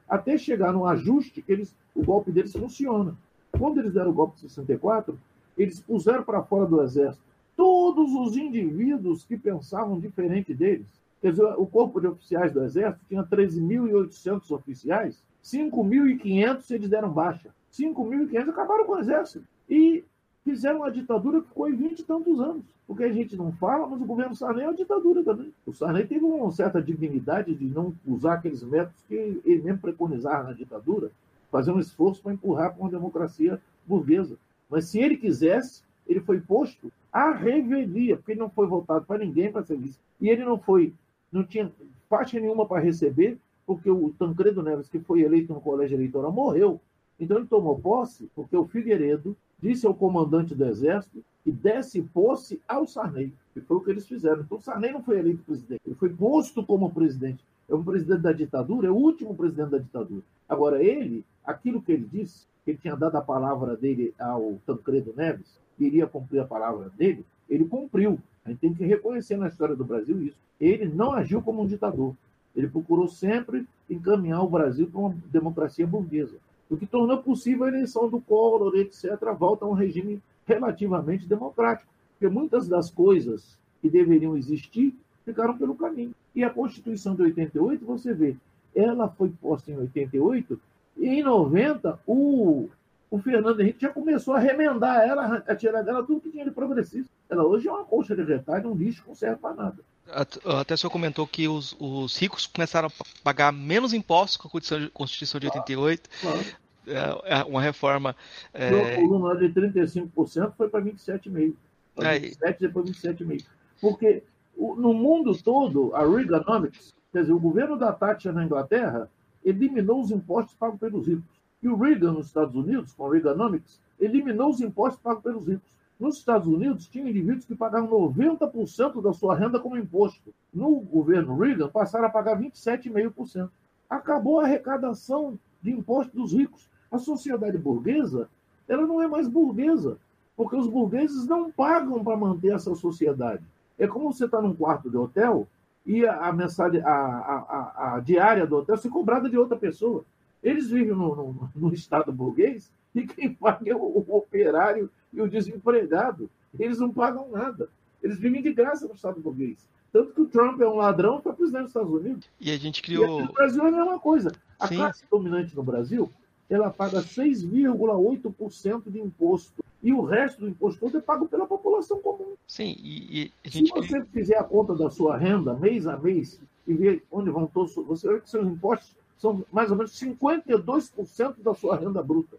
até chegar no ajuste que eles, o golpe deles funciona. Quando eles deram o golpe de 64, eles puseram para fora do exército todos os indivíduos que pensavam diferente deles. Quer dizer, o corpo de oficiais do exército tinha 13.800 oficiais, 5.500 eles deram baixa. 5.500 acabaram com o exército. E fizeram uma ditadura que ficou em 20 e tantos anos. Porque a gente não fala, mas o governo Sarney é uma ditadura também. O Sarney teve uma certa dignidade de não usar aqueles métodos que ele mesmo preconizava na ditadura, fazer um esforço para empurrar para uma democracia burguesa. Mas se ele quisesse, ele foi posto à revelia, porque ele não foi votado para ninguém para ser vice. E ele não foi, não tinha faixa nenhuma para receber, porque o Tancredo Neves, que foi eleito no colégio eleitoral, morreu. Então ele tomou posse porque o Figueiredo disse ao comandante do exército que desse posse ao Sarney. E foi o que eles fizeram. Então o Sarney não foi eleito presidente, ele foi posto como presidente. É um presidente da ditadura, é o último presidente da ditadura. Agora, ele, aquilo que ele disse, que ele tinha dado a palavra dele ao Tancredo Neves, iria cumprir a palavra dele, ele cumpriu. A gente tem que reconhecer na história do Brasil isso. Ele não agiu como um ditador. Ele procurou sempre encaminhar o Brasil para uma democracia burguesa o que tornou possível a eleição do Collor, etc., volta a um regime relativamente democrático. Porque muitas das coisas que deveriam existir ficaram pelo caminho. E a Constituição de 88, você vê, ela foi posta em 88, e em 90, o, o Fernando Henrique já começou a remendar ela, a tirar dela tudo que tinha de progressista. Ela hoje é uma colcha de retalho, um lixo não serve para nada. Até o senhor comentou que os, os, ricos começaram a pagar menos impostos com a Constituição de 88. Claro. É, é uma reforma. É... O volume de 35% foi para 27,5%. 27, depois 27,5%. Porque no mundo todo, a Reaganomics, quer dizer, o governo da Thatcher na Inglaterra, eliminou os impostos pagos pelos ricos. E o Reagan nos Estados Unidos, com a Reaganomics, eliminou os impostos pagos pelos ricos. Nos Estados Unidos, tinha indivíduos que pagavam 90% da sua renda como imposto. No governo Reagan, passaram a pagar 27,5%. Acabou a arrecadação de impostos dos ricos. A sociedade burguesa, ela não é mais burguesa, porque os burgueses não pagam para manter essa sociedade. É como você está num quarto de hotel e a, a mensagem, a, a, a, diária do hotel ser cobrada de outra pessoa. Eles vivem no, no, no Estado burguês e quem paga é o, o operário e o desempregado. Eles não pagam nada. Eles vivem de graça no Estado burguês. Tanto que o Trump é um ladrão para presidente dos Estados Unidos. E a gente criou. No Brasil é a mesma coisa. A Sim. classe dominante no Brasil ela paga 6,8% de imposto. E o resto do imposto todo é pago pela população comum. Sim, e, e. Se você fizer a conta da sua renda mês a mês e ver onde vão todos, você vê que seus impostos são mais ou menos 52% da sua renda bruta.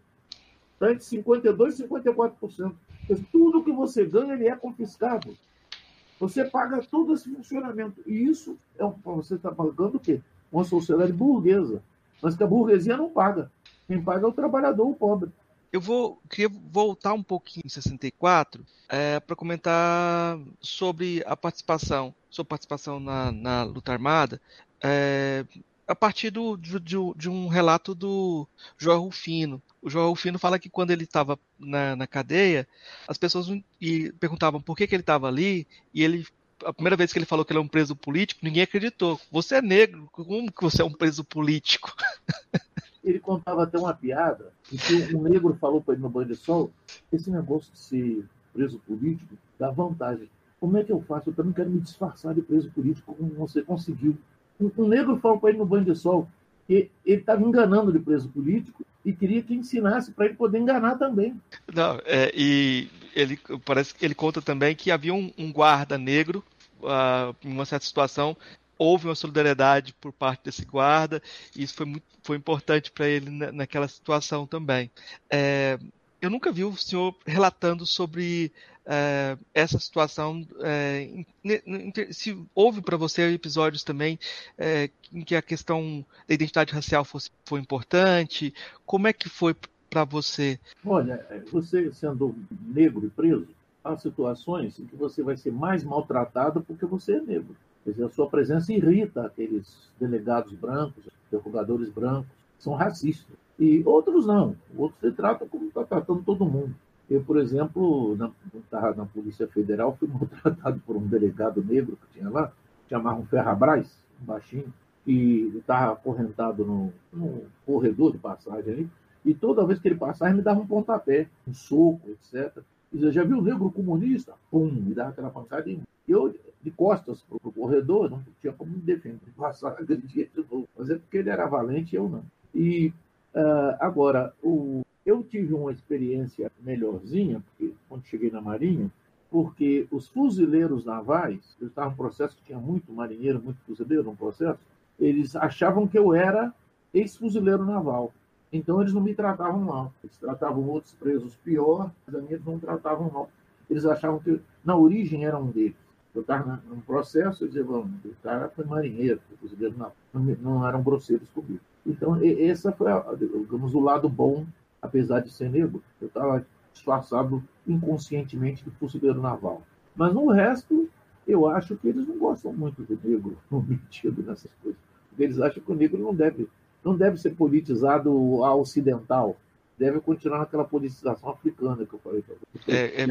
Tá? Entre 52% e 54%. Tudo que você ganha ele é confiscado. Você paga todo esse funcionamento. E isso é um, você está pagando o quê? Uma sociedade burguesa. Mas que a burguesia não paga. Quem paga é o trabalhador, o pobre. Eu vou queria voltar um pouquinho em 64 é, para comentar sobre a participação, sua participação na, na luta armada, é, a partir do, de, de, um relato do João Rufino. O João Rufino fala que quando ele estava na, na, cadeia, as pessoas e perguntavam por que, que ele estava ali, e ele a primeira vez que ele falou que ele é um preso político, ninguém acreditou. Você é negro, como que você é um preso político? ele contava até uma piada, em que um negro falou para ele no banho de sol, esse negócio de ser preso político dá vantagem. Como é que eu faço? Eu também quero me disfarçar de preso político, como você conseguiu. Um, negro falou para ele no banho de sol que ele estava enganando de preso político e queria que ensinasse para ele poder enganar também. Não, é, e ele parece ele conta também que havia um, um guarda negro uh, em uma certa situação houve uma solidariedade por parte desse guarda, e isso foi, muito, foi importante para ele na, naquela situação também. É, eu nunca vi o senhor relatando sobre é, essa situação. É, se houve para você episódios também é, em que a questão da identidade racial fosse, foi importante, como é que foi para você? Olha, você sendo negro e preso, há situações em que você vai ser mais maltratado porque você é negro. Quer dizer, a sua presença irrita aqueles delegados brancos, interrogadores brancos, que são racistas. E outros não. Outros se tratam como está tratando todo mundo. Eu, por exemplo, na, na Polícia Federal, fui maltratado por um delegado negro que tinha lá, chamavam Ferrabras, um baixinho, e estava acorrentado no, no, corredor de passagem ali, e toda vez que ele passava, ele me dava um pontapé, um soco, etc. Dizer, já viu o negro comunista? Pum, me dava aquela pancada e eu, de costas para o corredor, não tinha como me defender, passar aquele dia de novo. Mas é porque ele era valente e eu não. E uh, agora, o, eu tive uma experiência melhorzinha, porque quando cheguei na Marinha, porque os fuzileiros navais, eu estava num processo que tinha muito marinheiro, muito fuzileiro no processo, eles achavam que eu era ex-fuzileiro naval. Então eles não me tratavam mal. Eles tratavam outros presos pior, mas a mim eles não tratavam mal. Eles achavam que na origem era um deles. Eu estava num processo, eu dizia, vamos, o cara foi marinheiro, naval. Não, não eram grosseiros comigo. Então, esse foi, digamos, o lado bom, apesar de ser negro. Eu estava disfarçado inconscientemente de fuzileiro naval. Mas no resto, eu acho que eles não gostam muito do negro, no metido nessas coisas. Porque eles acham que o negro não deve, não deve ser politizado a ocidental. Deve continuar naquela politização africana que eu falei para você. É, é...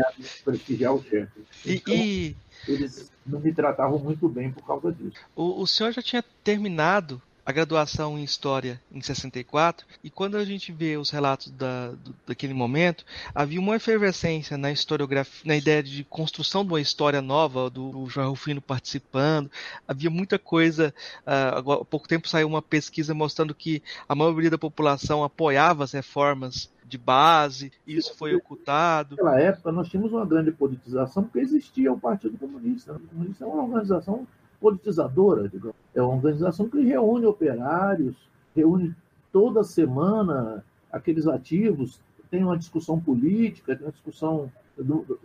Prestigiar o chefe. Então, e, eles não me tratavam muito bem por causa disso. O, o senhor já tinha terminado a graduação em História em 64, e quando a gente vê os relatos da, do, daquele momento, havia uma efervescência na historiografia, na ideia de construção de uma história nova, do, do João Rufino participando, havia muita coisa. Uh, há pouco tempo saiu uma pesquisa mostrando que a maioria da população apoiava as reformas de base, isso foi ocultado. Naquela época, nós tínhamos uma grande politização, porque existia o Partido Comunista. O Comunista é uma organização politizadora, digamos. É uma organização que reúne operários, reúne toda semana aqueles ativos, tem uma discussão política, tem uma discussão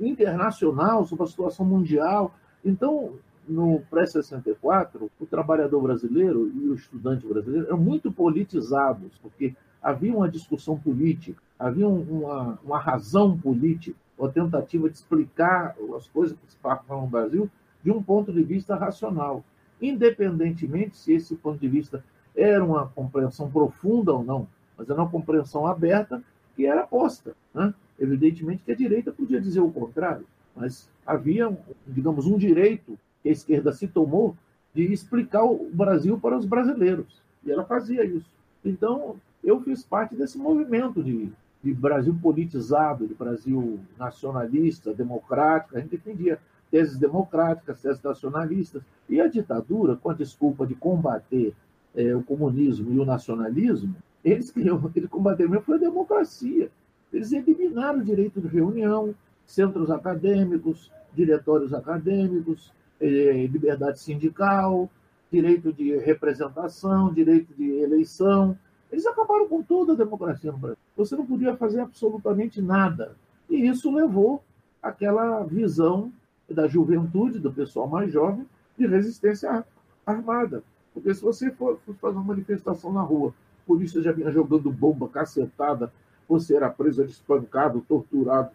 internacional sobre a situação mundial. Então, no pré-64, o trabalhador brasileiro e o estudante brasileiro eram muito politizados, porque havia uma discussão política, havia uma, uma razão política, uma tentativa de explicar as coisas que se passam no Brasil de um ponto de vista racional, independentemente se esse ponto de vista era uma compreensão profunda ou não, mas era uma compreensão aberta que era posta. Né? Evidentemente que a direita podia dizer o contrário, mas havia, digamos, um direito que a esquerda se tomou de explicar o Brasil para os brasileiros, e ela fazia isso. Então, eu fiz parte desse movimento de, de Brasil politizado, de Brasil nacionalista, democrático, a gente defendia teses democráticas, teses nacionalistas. E a ditadura, com a desculpa de combater é, o comunismo e o nacionalismo, eles queriam ele combater mesmo foi a democracia. Eles eliminaram o direito de reunião, centros acadêmicos, diretórios acadêmicos, é, liberdade sindical, direito de representação, direito de eleição. Eles acabaram com toda a democracia no Brasil. Você não podia fazer absolutamente nada. E isso levou àquela visão da juventude, do pessoal mais jovem, de resistência armada. Porque se você for, fazer uma manifestação na rua, polícia já vinha jogando bomba, cacetada, você era preso, espancado, torturado,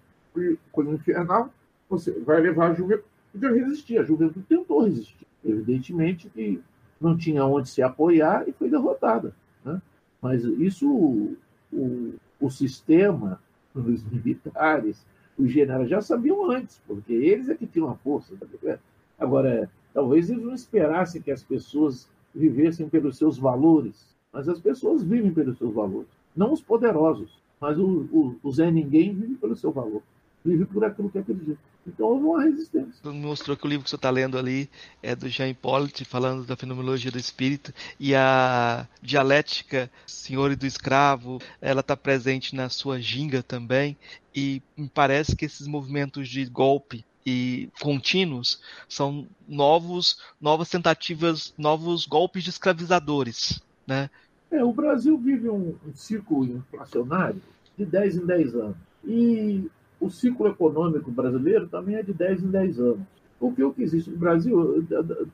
coisa infernal, você vai levar a juventude a resistir. A juventude tentou resistir. Evidentemente que não tinha onde se apoiar e foi derrotada. Né? Mas isso, o, o sistema, os militares, os generais já sabiam antes, porque eles é que tinham a força. Tá Agora, talvez eles não esperassem que as pessoas vivessem pelos seus valores, mas as pessoas vivem pelos seus valores. Não os poderosos, mas o, o, o Zé Ninguém vive pelo seu valor vive por aquilo que acredita. Então houve uma resistência. Mostrou que o livro que você está lendo ali é do Jean Hippolyte, falando da fenomenologia do espírito, e a dialética senhor e do escravo, ela está presente na sua ginga também, e me parece que esses movimentos de golpe e contínuos são novos, novas tentativas, novos golpes de escravizadores, né? É, o Brasil vive um, um ciclo inflacionário de 10 em 10 anos. E o ciclo econômico brasileiro também é de 10 em 10 anos. Porque o que existe no Brasil,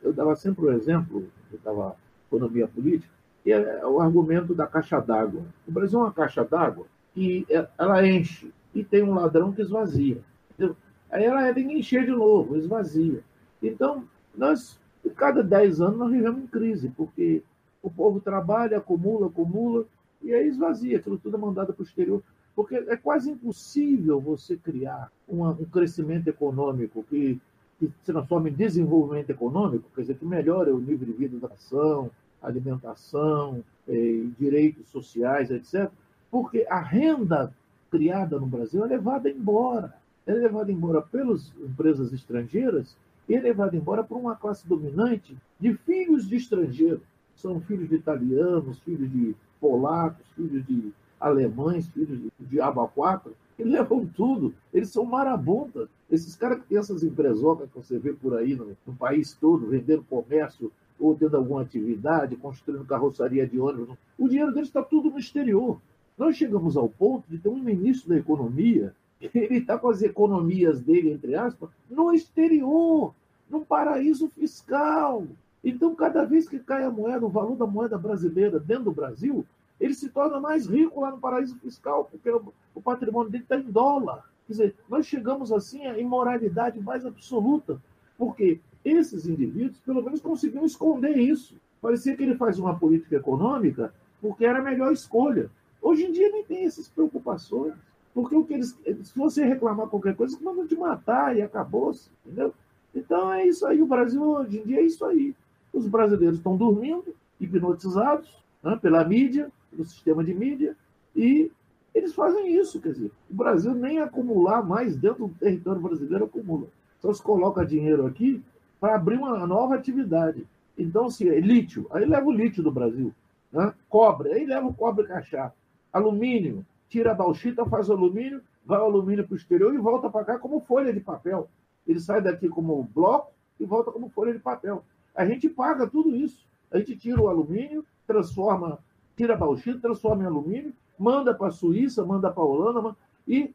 eu dava sempre o um exemplo, eu dava economia política, que é o argumento da caixa d'água. O Brasil é uma caixa d'água que é, ela enche e tem um ladrão que esvazia. Entendeu? Aí ela tem que encher de novo, esvazia. Então, nós, cada 10 anos, nós vivemos em crise, porque o povo trabalha, acumula, acumula, e aí esvazia, aquilo tudo é mandado para o exterior. Porque é quase impossível você criar uma, um crescimento econômico que, que se transforme em desenvolvimento econômico, quer dizer, que melhore o nível de vida da ação, alimentação, eh, direitos sociais, etc. Porque a renda criada no Brasil é levada embora. É levada embora pelas empresas estrangeiras e é levada embora por uma classe dominante de filhos de estrangeiros. São filhos de italianos, filhos de polacos, filhos de alemães, filhos de diabo a quatro, Eles levam tudo. Eles são marabuntas. Esses caras que têm essas empresocas que você vê por aí no, no país todo, vendendo comércio ou tendo alguma atividade, construindo carroçaria de ônibus, o dinheiro deles está tudo no exterior. Nós chegamos ao ponto de ter um ministro da Economia, ele está com as economias dele, entre aspas, no exterior, num paraíso fiscal. Então, cada vez que cai a moeda, o valor da moeda brasileira dentro do Brasil, ele se torna mais rico lá no paraíso fiscal, porque o patrimônio dele está em dólar. Quer dizer, nós chegamos assim à imoralidade mais absoluta, porque esses indivíduos, pelo menos, conseguiam esconder isso. Parecia que ele faz uma política econômica porque era a melhor escolha. Hoje em dia nem tem essas preocupações. Porque o que eles. Se você reclamar qualquer coisa, eles mandam te matar e acabou-se. Entendeu? Então é isso aí. O Brasil hoje em dia é isso aí. Os brasileiros estão dormindo, hipnotizados né, pela mídia, pelo sistema de mídia, e eles fazem isso. Quer dizer, o Brasil nem acumular mais dentro do território brasileiro acumula. Só se coloca dinheiro aqui para abrir uma nova atividade. Então, se é lítio, aí leva o lítio do Brasil. Né? Cobre, aí leva o cobre cachá. Alumínio, tira a bauxita, faz alumínio, vai o alumínio para o exterior e volta para cá como folha de papel. Ele sai daqui como bloco e volta como folha de papel. A gente paga tudo isso. A gente tira o alumínio, transforma, tira a bauxita, transforma em alumínio, manda para a Suíça, manda para a Holanda e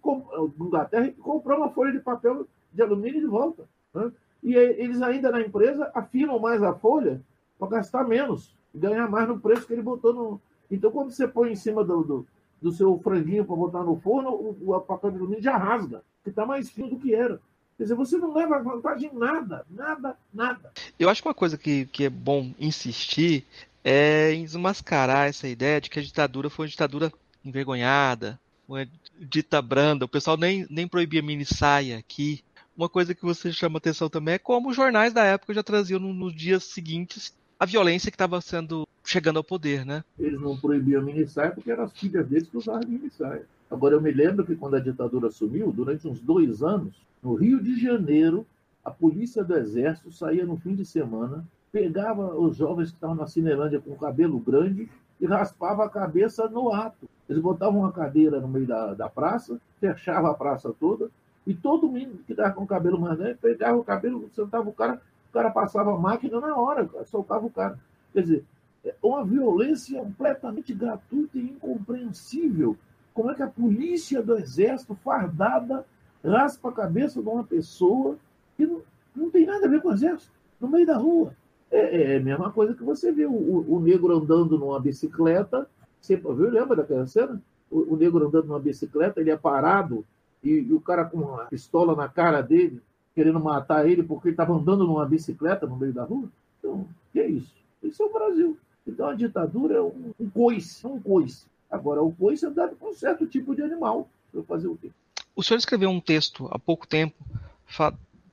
Inglaterra e comprou uma folha de papel de alumínio de volta. Né? E eles ainda na empresa afinam mais a folha para gastar menos ganhar mais no preço que ele botou no. Então, quando você põe em cima do, do, do seu franguinho para botar no forno, o, o papel de alumínio já rasga, que está mais fino do que era. Quer dizer, você não leva vantagem em nada, nada, nada. Eu acho que uma coisa que, que é bom insistir é em desmascarar essa ideia de que a ditadura foi uma ditadura envergonhada, uma dita branda. O pessoal nem, nem proibia mini saia aqui. Uma coisa que você chama atenção também é como os jornais da época já traziam no, nos dias seguintes a violência que estava sendo chegando ao poder, né? Eles não proibiam mini saia porque eram as filhas deles que usavam mini saia. Agora eu me lembro que quando a ditadura sumiu, durante uns dois anos, no Rio de Janeiro, a polícia do exército saía no fim de semana, pegava os jovens que estavam na Cinelândia com cabelo grande e raspava a cabeça no ato. Eles botavam uma cadeira no meio da, da praça, fechava a praça toda, e todo mundo que estava com o cabelo mais grande pegava o cabelo, sentava o cara, o cara passava a máquina na hora, soltava o cara. Quer dizer, é uma violência completamente gratuita e incompreensível. Como é que a polícia do exército, fardada, raspa a cabeça de uma pessoa que não, não tem nada a ver com o exército, no meio da rua? É, é a mesma coisa que você vê o, o, negro andando numa bicicleta. Você viu, lembra daquela cena? O, o negro andando numa bicicleta, ele é parado e, e, o cara com uma pistola na cara dele, querendo matar ele porque ele estava andando numa bicicleta no meio da rua. Então, que é isso? Isso é o Brasil. Então a ditadura é um, um coice, um coice. Agora, o coice é dado com um certo tipo de animal. Para fazer o quê? O senhor escreveu um texto há pouco tempo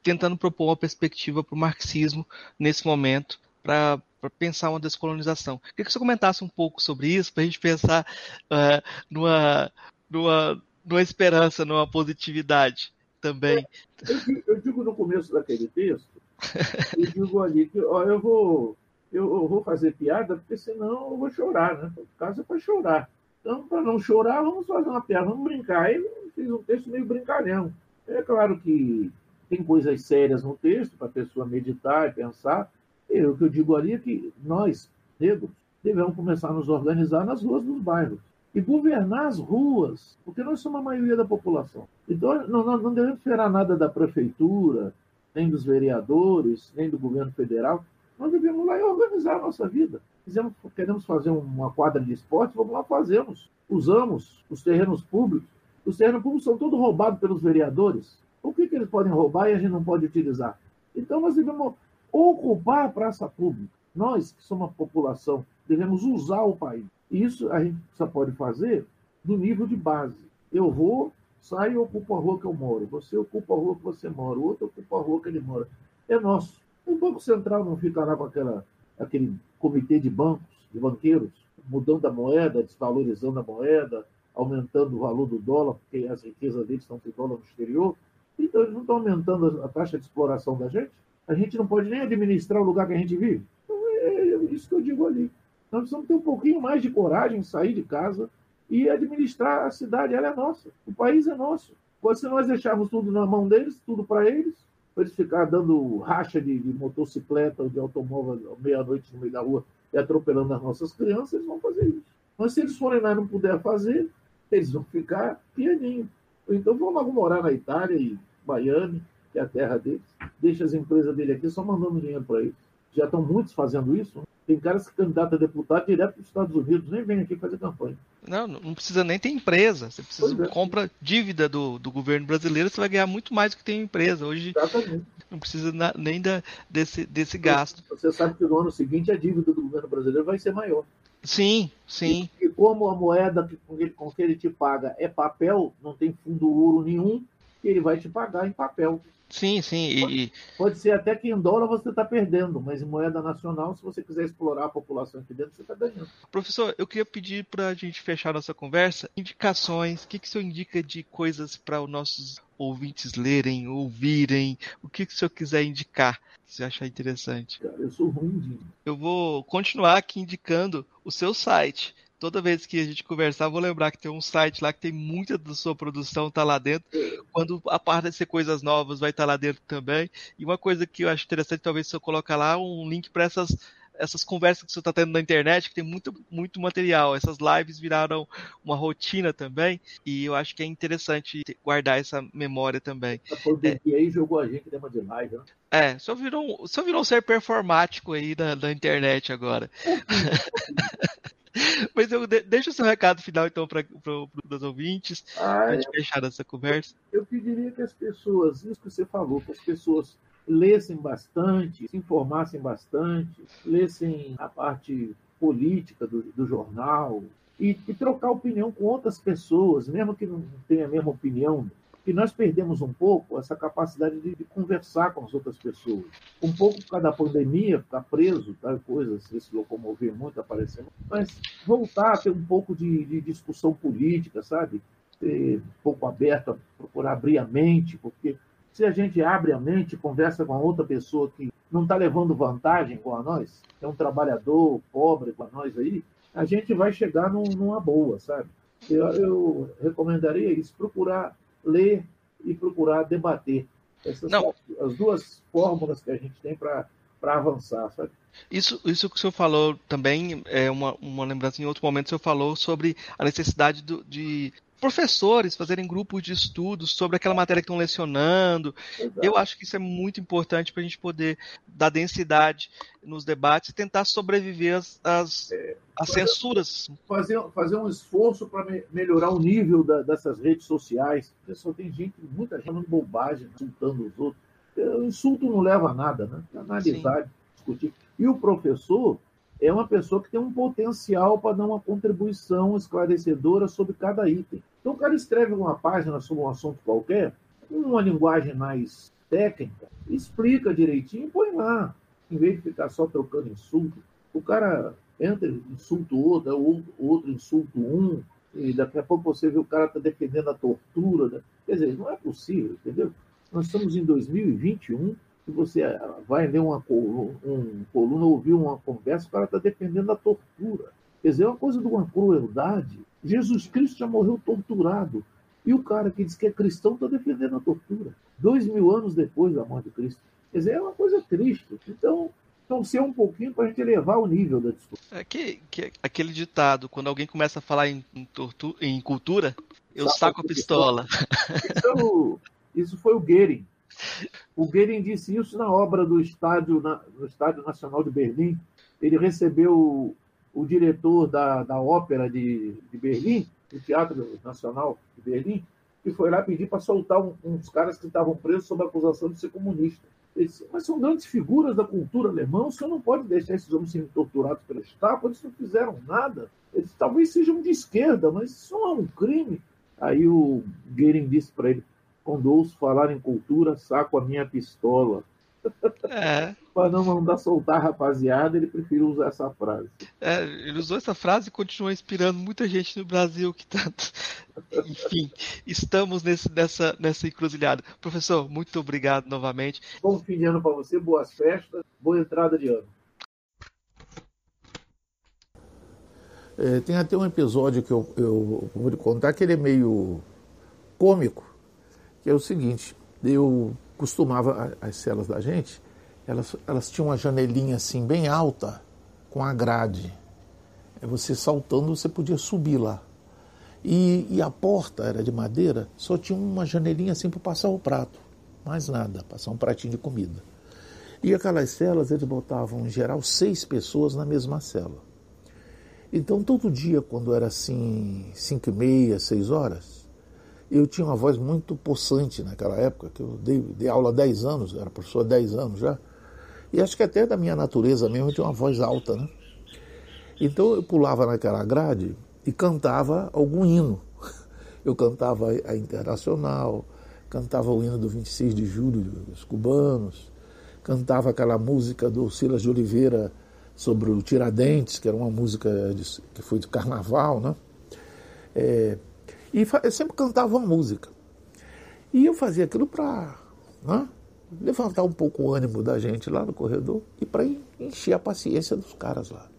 tentando propor uma perspectiva para o marxismo nesse momento, para pensar uma descolonização. Queria que você comentasse um pouco sobre isso, para a gente pensar uh, numa, numa, numa esperança, numa positividade também. Eu, eu digo no começo daquele texto, eu digo ali que ó, eu vou eu, vou fazer piada, porque senão eu vou chorar, né? O caso é para chorar. Então, para não chorar, vamos fazer uma piada, vamos brincar. Aí eu fiz um texto meio brincalhão. É claro que tem coisas sérias no texto para a pessoa meditar e pensar. E o que eu digo ali é que nós, negros, devemos começar a nos organizar nas ruas dos bairros e governar as ruas, porque nós somos a maioria da população. Então, não, não, não devemos esperar nada da prefeitura, nem dos vereadores, nem do governo federal. Nós devemos lá e organizar a nossa vida. Queremos fazer uma quadra de esporte, vamos lá, fazemos. Usamos os terrenos públicos. Os terrenos públicos são todos roubados pelos vereadores. O que, que eles podem roubar e a gente não pode utilizar? Então nós devemos ocupar a praça pública. Nós, que somos a população, devemos usar o país. E isso a gente só pode fazer do nível de base. Eu vou, saio e ocupo a rua que eu moro. Você ocupa a rua que você mora. O outro ocupa a rua que ele mora. É nosso. O Banco Central não fica lá com aquela, aquele comitê de bancos, de banqueiros, mudando a moeda, desvalorizando a moeda, aumentando o valor do dólar, porque as riquezas deles estão com dólar no exterior. Então, eles não estão aumentando a taxa de exploração da gente? A gente não pode nem administrar o lugar que a gente vive? Então, é isso que eu digo ali. Nós precisamos ter um pouquinho mais de coragem, sair de casa e administrar a cidade. Ela é nossa, o país é nosso. Se nós deixarmos tudo na mão deles, tudo para eles, para eles ficar dando racha de, de motocicleta ou de automóvel meia-noite no meio da rua e atropelando as nossas crianças, eles vão fazer isso. Mas se eles forem lá e não puder fazer, eles vão ficar pianinho. Então logo morar na Itália e Miami, que é a terra deles. Deixa as empresas dele aqui só mandando dinheiro para eles. Já estão muitos fazendo isso. Tem caras que candidatam a deputado direto para os Estados Unidos, nem vem aqui fazer campanha. Não, não precisa nem ter empresa. Você precisa é. compra dívida do, do governo brasileiro, você vai ganhar muito mais do que tem empresa. Hoje Exatamente. não precisa nem da, desse, desse gasto. Você sabe que no ano seguinte a dívida do governo brasileiro vai ser maior. Sim, sim. E, e como a moeda que, com, que, com que ele te paga é papel, não tem fundo ouro nenhum, ele vai te pagar em papel. Sim, sim. Pode, e... pode ser até que em dólar você está perdendo, mas em moeda nacional, se você quiser explorar a população aqui dentro, você está ganhando. Professor, eu queria pedir para a gente fechar nossa conversa indicações. O que, que o senhor indica de coisas para os nossos ouvintes lerem, ouvirem? O que, que o senhor quiser indicar? que você achar interessante. Cara, eu sou ruim de... Eu vou continuar aqui indicando o seu site toda vez que a gente conversar, vou lembrar que tem um site lá que tem muita da sua produção tá lá dentro. Quando aparecer coisas novas, vai estar tá lá dentro também. E uma coisa que eu acho interessante, talvez se eu colocar lá um link para essas essas conversas que você está tendo na internet, que tem muito, muito material. Essas lives viraram uma rotina também, e eu acho que é interessante guardar essa memória também. A pandemia é, aí jogou a gente tema de live, né? É, só virou, só virou um ser performático aí na, na internet agora. Mas eu deixa o seu recado final, então, para os ouvintes, para a gente fechar essa conversa. Eu pediria que as pessoas, isso que você falou, que as pessoas lessem bastante, se informassem bastante, lessem a parte política do, do jornal e, e, trocar opinião com outras pessoas, mesmo que não tenha a mesma opinião que nós perdemos um pouco essa capacidade de, de, conversar com as outras pessoas. Um pouco por causa da pandemia, ficar preso, tal coisas, se locomover muito, aparecendo. Mas voltar a ter um pouco de, de discussão política, sabe? Ser um pouco aberto, procurar abrir a mente, porque se a gente abre a mente, conversa com outra pessoa que não está levando vantagem com a nós, é um trabalhador pobre com a nós aí, a gente vai chegar num, numa boa, sabe? Eu, eu recomendaria isso, procurar ler e procurar debater. Essas Não. são as duas fórmulas que a gente tem para avançar, sabe? Isso, isso que o senhor falou também, é uma, uma lembrança, em outro momento o senhor falou sobre a necessidade do, de professores fazerem grupos de estudos sobre aquela matéria que estão lecionando. Exato. Eu acho que isso é muito importante para a gente poder dar densidade nos debates e tentar sobreviver às, às, é, às censuras. Fazer, fazer um esforço para me, melhorar o nível da, dessas redes sociais. Só tem gente, muita gente falando bobagem, insultando os outros. O insulto não leva a nada, né? Analisar, Sim. discutir. E o professor, é uma pessoa que tem um potencial para dar uma contribuição esclarecedora sobre cada item. Então, o cara escreve uma página sobre um assunto qualquer, com uma linguagem mais técnica, explica direitinho e põe lá, em vez de ficar só trocando insulto. O cara entra, insulta o outro, o outro insulta um, e daqui a pouco você vê o cara está defendendo a tortura. Né? Quer dizer, não é possível, entendeu? Nós estamos em 2021 se você vai ler uma um, coluna, ouvir uma conversa, o cara está defendendo a tortura. Quer dizer, é uma coisa de uma crueldade. Jesus Cristo já morreu torturado. E o cara que diz que é cristão está defendendo a tortura. Dois mil anos depois da morte de Cristo. Quer dizer, é uma coisa triste. Então, torcer um pouquinho para a gente elevar o nível da discussão. É que, que, aquele ditado, quando alguém começa a falar em, em, tortura, em cultura, eu saco, saco a pistola. Isso, é isso foi o Goering. O Goering disse isso na obra do Estádio, na, no Estádio Nacional de Berlim. Ele recebeu o, o diretor da, da ópera de, de Berlim, do Teatro Nacional de Berlim, que foi lá pedir para soltar um, uns caras que estavam presos sob acusação de ser comunista. Disse, mas são grandes figuras da cultura alemã, o senhor não pode deixar esses homens serem torturados pela Estado, eles não fizeram nada. Eles talvez sejam de esquerda, mas isso não é um crime. Aí o Goering disse para ele, quando ouço falar em cultura, saco a minha pistola. É. Para não mandar soltar a rapaziada, ele preferiu usar essa frase. É, ele usou essa frase e continua inspirando muita gente no Brasil que tá. Enfim, estamos nesse, nessa, nessa encruzilhada. Professor, muito obrigado novamente. Bom fim de ano para você, boas festas, boa entrada de ano. É, tem até um episódio que eu, eu vou lhe contar que ele é meio cômico, que é o seguinte, eu costumava, as celas da gente, elas, elas tinham uma janelinha assim bem alta, com a grade. Você saltando, você podia subir lá. E, e a porta era de madeira, só tinha uma janelinha assim para passar o prato. Mais nada, passar um pratinho de comida. E aquelas celas, eles botavam, em geral, seis pessoas na mesma cela. Então, todo dia, quando era assim, cinco e meia, seis horas, eu tinha uma voz muito possante naquela época, que eu dei, dei aula há dez anos, era professor há dez anos já, e acho que até da minha natureza mesmo eu tinha uma voz alta, né? Então eu pulava naquela grade e cantava algum hino. Eu cantava a Internacional, cantava o hino do 26 de julho dos cubanos, cantava aquela música do Silas de Oliveira sobre o Tiradentes, que era uma música de, que foi de carnaval, né? É, e eu sempre cantava uma música. E eu fazia aquilo para né, levantar um pouco o ânimo da gente lá no corredor e para encher a paciência dos caras lá.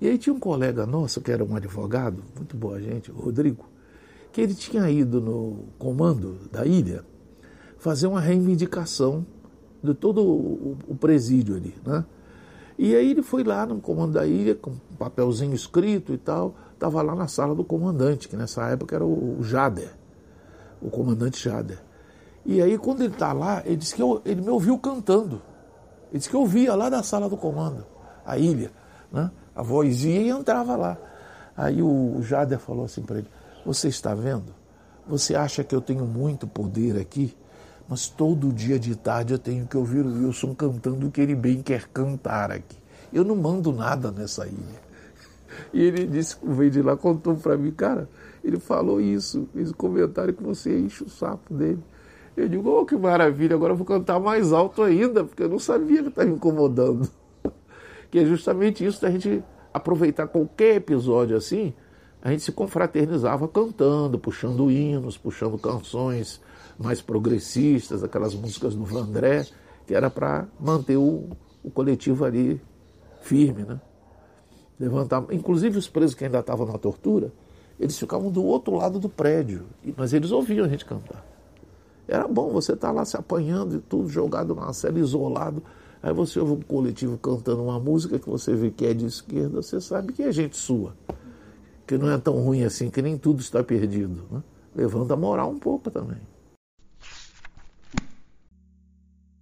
E aí tinha um colega nosso, que era um advogado, muito boa gente, o Rodrigo, que ele tinha ido no comando da ilha fazer uma reivindicação de todo o, presídio ali, né? E aí ele foi lá no comando da ilha, com um papelzinho escrito e tal, estava lá na sala do comandante, que nessa época era o, Jader, o comandante Jader. E aí quando ele está lá, ele disse que eu, ele me ouviu cantando. Ele disse que eu ouvia lá da sala do comando, a ilha, né? A vozinha e entrava lá. Aí o Jader falou assim para ele: Você está vendo? Você acha que eu tenho muito poder aqui? mas todo dia de tarde eu tenho que ouvir o Wilson cantando o que ele bem quer cantar aqui. Eu não mando nada nessa ilha. E ele disse, veio de lá, contou para mim, cara, ele falou isso, fez um comentário que você enche o sapo dele. Eu digo, oh, que maravilha, agora eu vou cantar mais alto ainda, porque eu não sabia que estava incomodando. Que é justamente isso da gente aproveitar qualquer episódio assim, a gente se confraternizava cantando, puxando hinos, puxando canções mais progressistas, aquelas músicas do Vandré, que era para manter o, o coletivo ali firme, né? Levantar, inclusive os presos que ainda estavam na tortura, eles ficavam do outro lado do prédio, mas eles ouviam a gente cantar. Era bom você estar tá lá se apanhando e tudo, jogado numa cela, isolado. Aí você ouve um coletivo cantando uma música que você vê que é de esquerda, você sabe que é gente sua. Que não é tão ruim assim, que nem tudo está perdido. Né? Levanta a moral um pouco também.